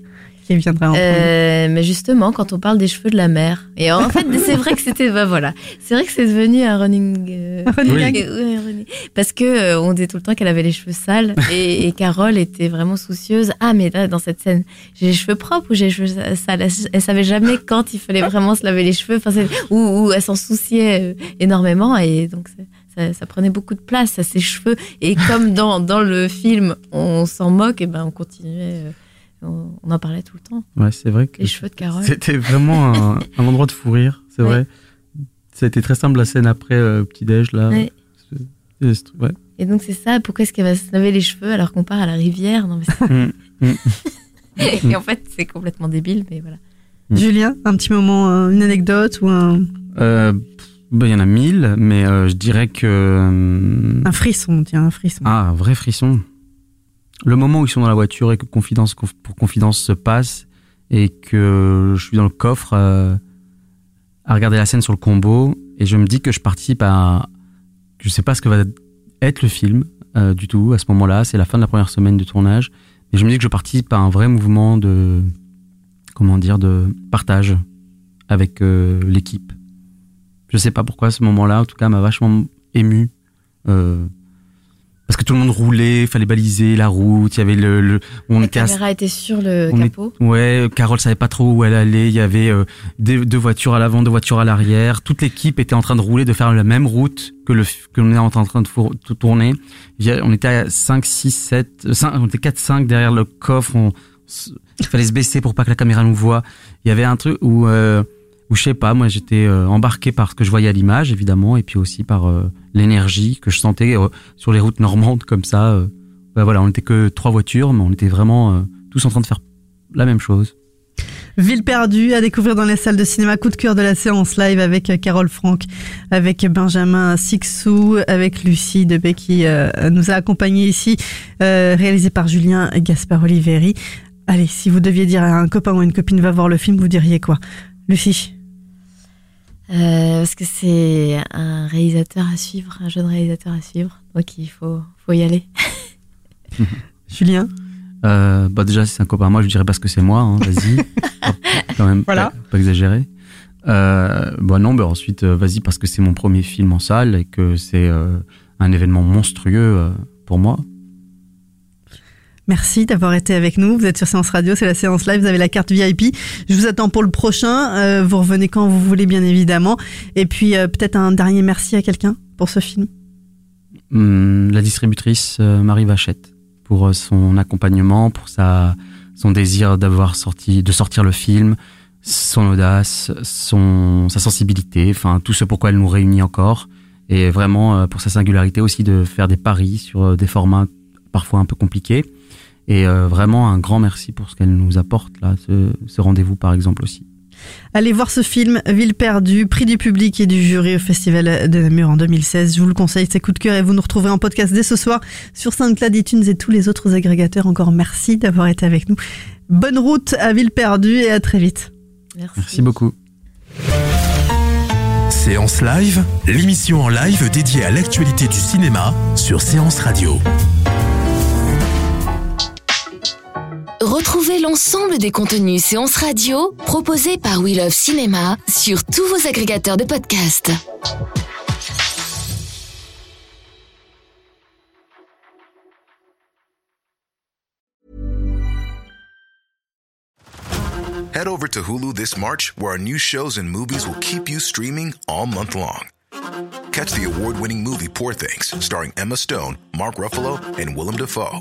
Speaker 3: Qui en
Speaker 5: Euh, mais justement, quand on parle des cheveux de la mère. Et en fait, c'est vrai que c'était, bah voilà, c'est vrai que c'est devenu un running. euh,
Speaker 3: Un running
Speaker 4: Oui.
Speaker 3: gag.
Speaker 5: ouais, un running- Parce que euh, on disait tout le temps qu'elle avait les cheveux sales et, et Carole était vraiment soucieuse. Ah, mais là, dans cette scène, j'ai les cheveux propres ou j'ai les cheveux sales? Elle, savait jamais quand il fallait vraiment se laver les cheveux. Enfin, ou, ou elle s'en souciait euh, énormément et donc ça prenait beaucoup de place à ses cheveux. Et comme dans, dans le film, on s'en moque, et ben on continuait. On, on en parlait tout le temps.
Speaker 4: Ouais, c'est vrai que
Speaker 5: Les cheveux de Carole.
Speaker 4: c'était vraiment un, un endroit de fou rire, c'est
Speaker 5: Ouais.
Speaker 4: vrai. ça a été très simple la scène après euh, petit-déj, là.
Speaker 5: Ouais.
Speaker 4: Ouais.
Speaker 5: Et donc c'est ça, pourquoi est-ce qu'elle va se laver les cheveux alors qu'on part à la rivière? Non, mais c'est-
Speaker 4: Mm, mm.
Speaker 5: Et en fait, c'est complètement débile, mais voilà.
Speaker 4: Mm.
Speaker 3: Julien, un petit moment, euh, une anecdote ou un,
Speaker 4: Euh, bah, Il y en a mille, mais euh, je dirais que. euh,
Speaker 3: un frisson, tiens, un frisson.
Speaker 4: Ah, un vrai frisson. Le moment où ils sont dans la voiture et que confidence conf- pour confidence se passe et que je suis dans le coffre euh, à regarder la scène sur le combo et je me dis que je participe à. Je sais pas ce que va être le film euh, du tout à ce moment-là. C'est la fin de la première semaine de tournage. Mais je me dis que je participe à un vrai mouvement de. Comment dire De partage avec euh, l'équipe. Je sais pas pourquoi ce moment-là, en tout cas, m'a vachement ému. Parce que tout le monde roulait, fallait baliser la route, il y avait le, le on
Speaker 5: La
Speaker 4: était à-
Speaker 5: caméra était sur le
Speaker 4: on est-
Speaker 5: capot.
Speaker 4: Ouais, Carole savait pas trop où elle allait. Il y avait euh, des- deux voitures à l'avant, deux voitures à l'arrière. Toute l'équipe était en train de rouler, de faire la même route que le que l'on est en train de four- de tourner. On était à 5, 6, 7, 5, on était 4, 5 derrière le coffre. On, il fallait se baisser pour pas que la caméra nous voie. Il y avait un truc où, euh, où je sais pas, moi j'étais euh, embarqué par ce que je voyais à l'image évidemment, et puis aussi par euh, l'énergie que je sentais euh, sur les routes normandes comme ça. Ben voilà, on n'était que trois voitures, mais on était vraiment tous en train de faire la même chose.
Speaker 3: Ville perdue à découvrir dans les salles de cinéma. Coup de cœur de la séance live avec Carole Franck, avec Benjamin Sixou, avec Lucie Debé qui nous a accompagnés ici, euh, réalisé par Julien Gaspard Oliveri. Allez, si vous deviez dire à un copain ou une copine va voir le film, vous diriez quoi? Lucie?
Speaker 5: Euh, parce que c'est un réalisateur à suivre, un jeune réalisateur à suivre. Donc il faut, faut y aller.
Speaker 3: Julien
Speaker 4: Euh, bah déjà, si c'est un copain à moi, je dirais parce que c'est moi, hein, vas-y. Quand même,
Speaker 3: Voilà.
Speaker 4: pas, pas exagérer. Euh, bah non, bah ensuite, euh, vas-y parce que c'est mon premier film en salle et que c'est euh, un événement monstrueux euh, pour moi.
Speaker 3: Merci d'avoir été avec nous. Vous êtes sur Séance Radio, c'est la séance live, vous avez la carte VIP. Je vous attends pour le prochain. Euh, vous revenez quand vous voulez, bien évidemment. Et puis euh, peut-être un dernier merci à quelqu'un pour ce film.
Speaker 4: Hum, la distributrice euh, Marie Vachette pour son accompagnement, pour sa son désir d'avoir sorti de sortir le film, son audace, son sa sensibilité, enfin tout ce pourquoi elle nous réunit encore et vraiment pour sa singularité aussi de faire des paris sur des formats parfois un peu compliqués et euh, vraiment un grand merci pour ce qu'elle nous apporte là ce, ce rendez-vous par exemple aussi.
Speaker 3: Allez voir ce film, Ville perdue, prix du public et du jury au Festival de Namur en 2016. Je vous le conseille, c'est coup de cœur et vous nous retrouverez en podcast dès ce soir sur SoundCloud, iTunes et tous les autres agrégateurs. Encore merci d'avoir été avec nous. Bonne route à Ville perdue et à très vite.
Speaker 5: Merci.
Speaker 4: Merci beaucoup.
Speaker 9: Séance Live, l'émission en live dédiée à l'actualité du cinéma sur Séance Radio.
Speaker 1: Retrouvez l'ensemble des contenus séances radio proposés par We Love Cinéma sur tous vos agrégateurs de podcasts.
Speaker 10: Head over to Hulu this March, where our new shows and movies will keep you streaming all month long. Catch the award winning movie Poor Things, starring Emma Stone, Mark Ruffalo, and Willem Dafoe.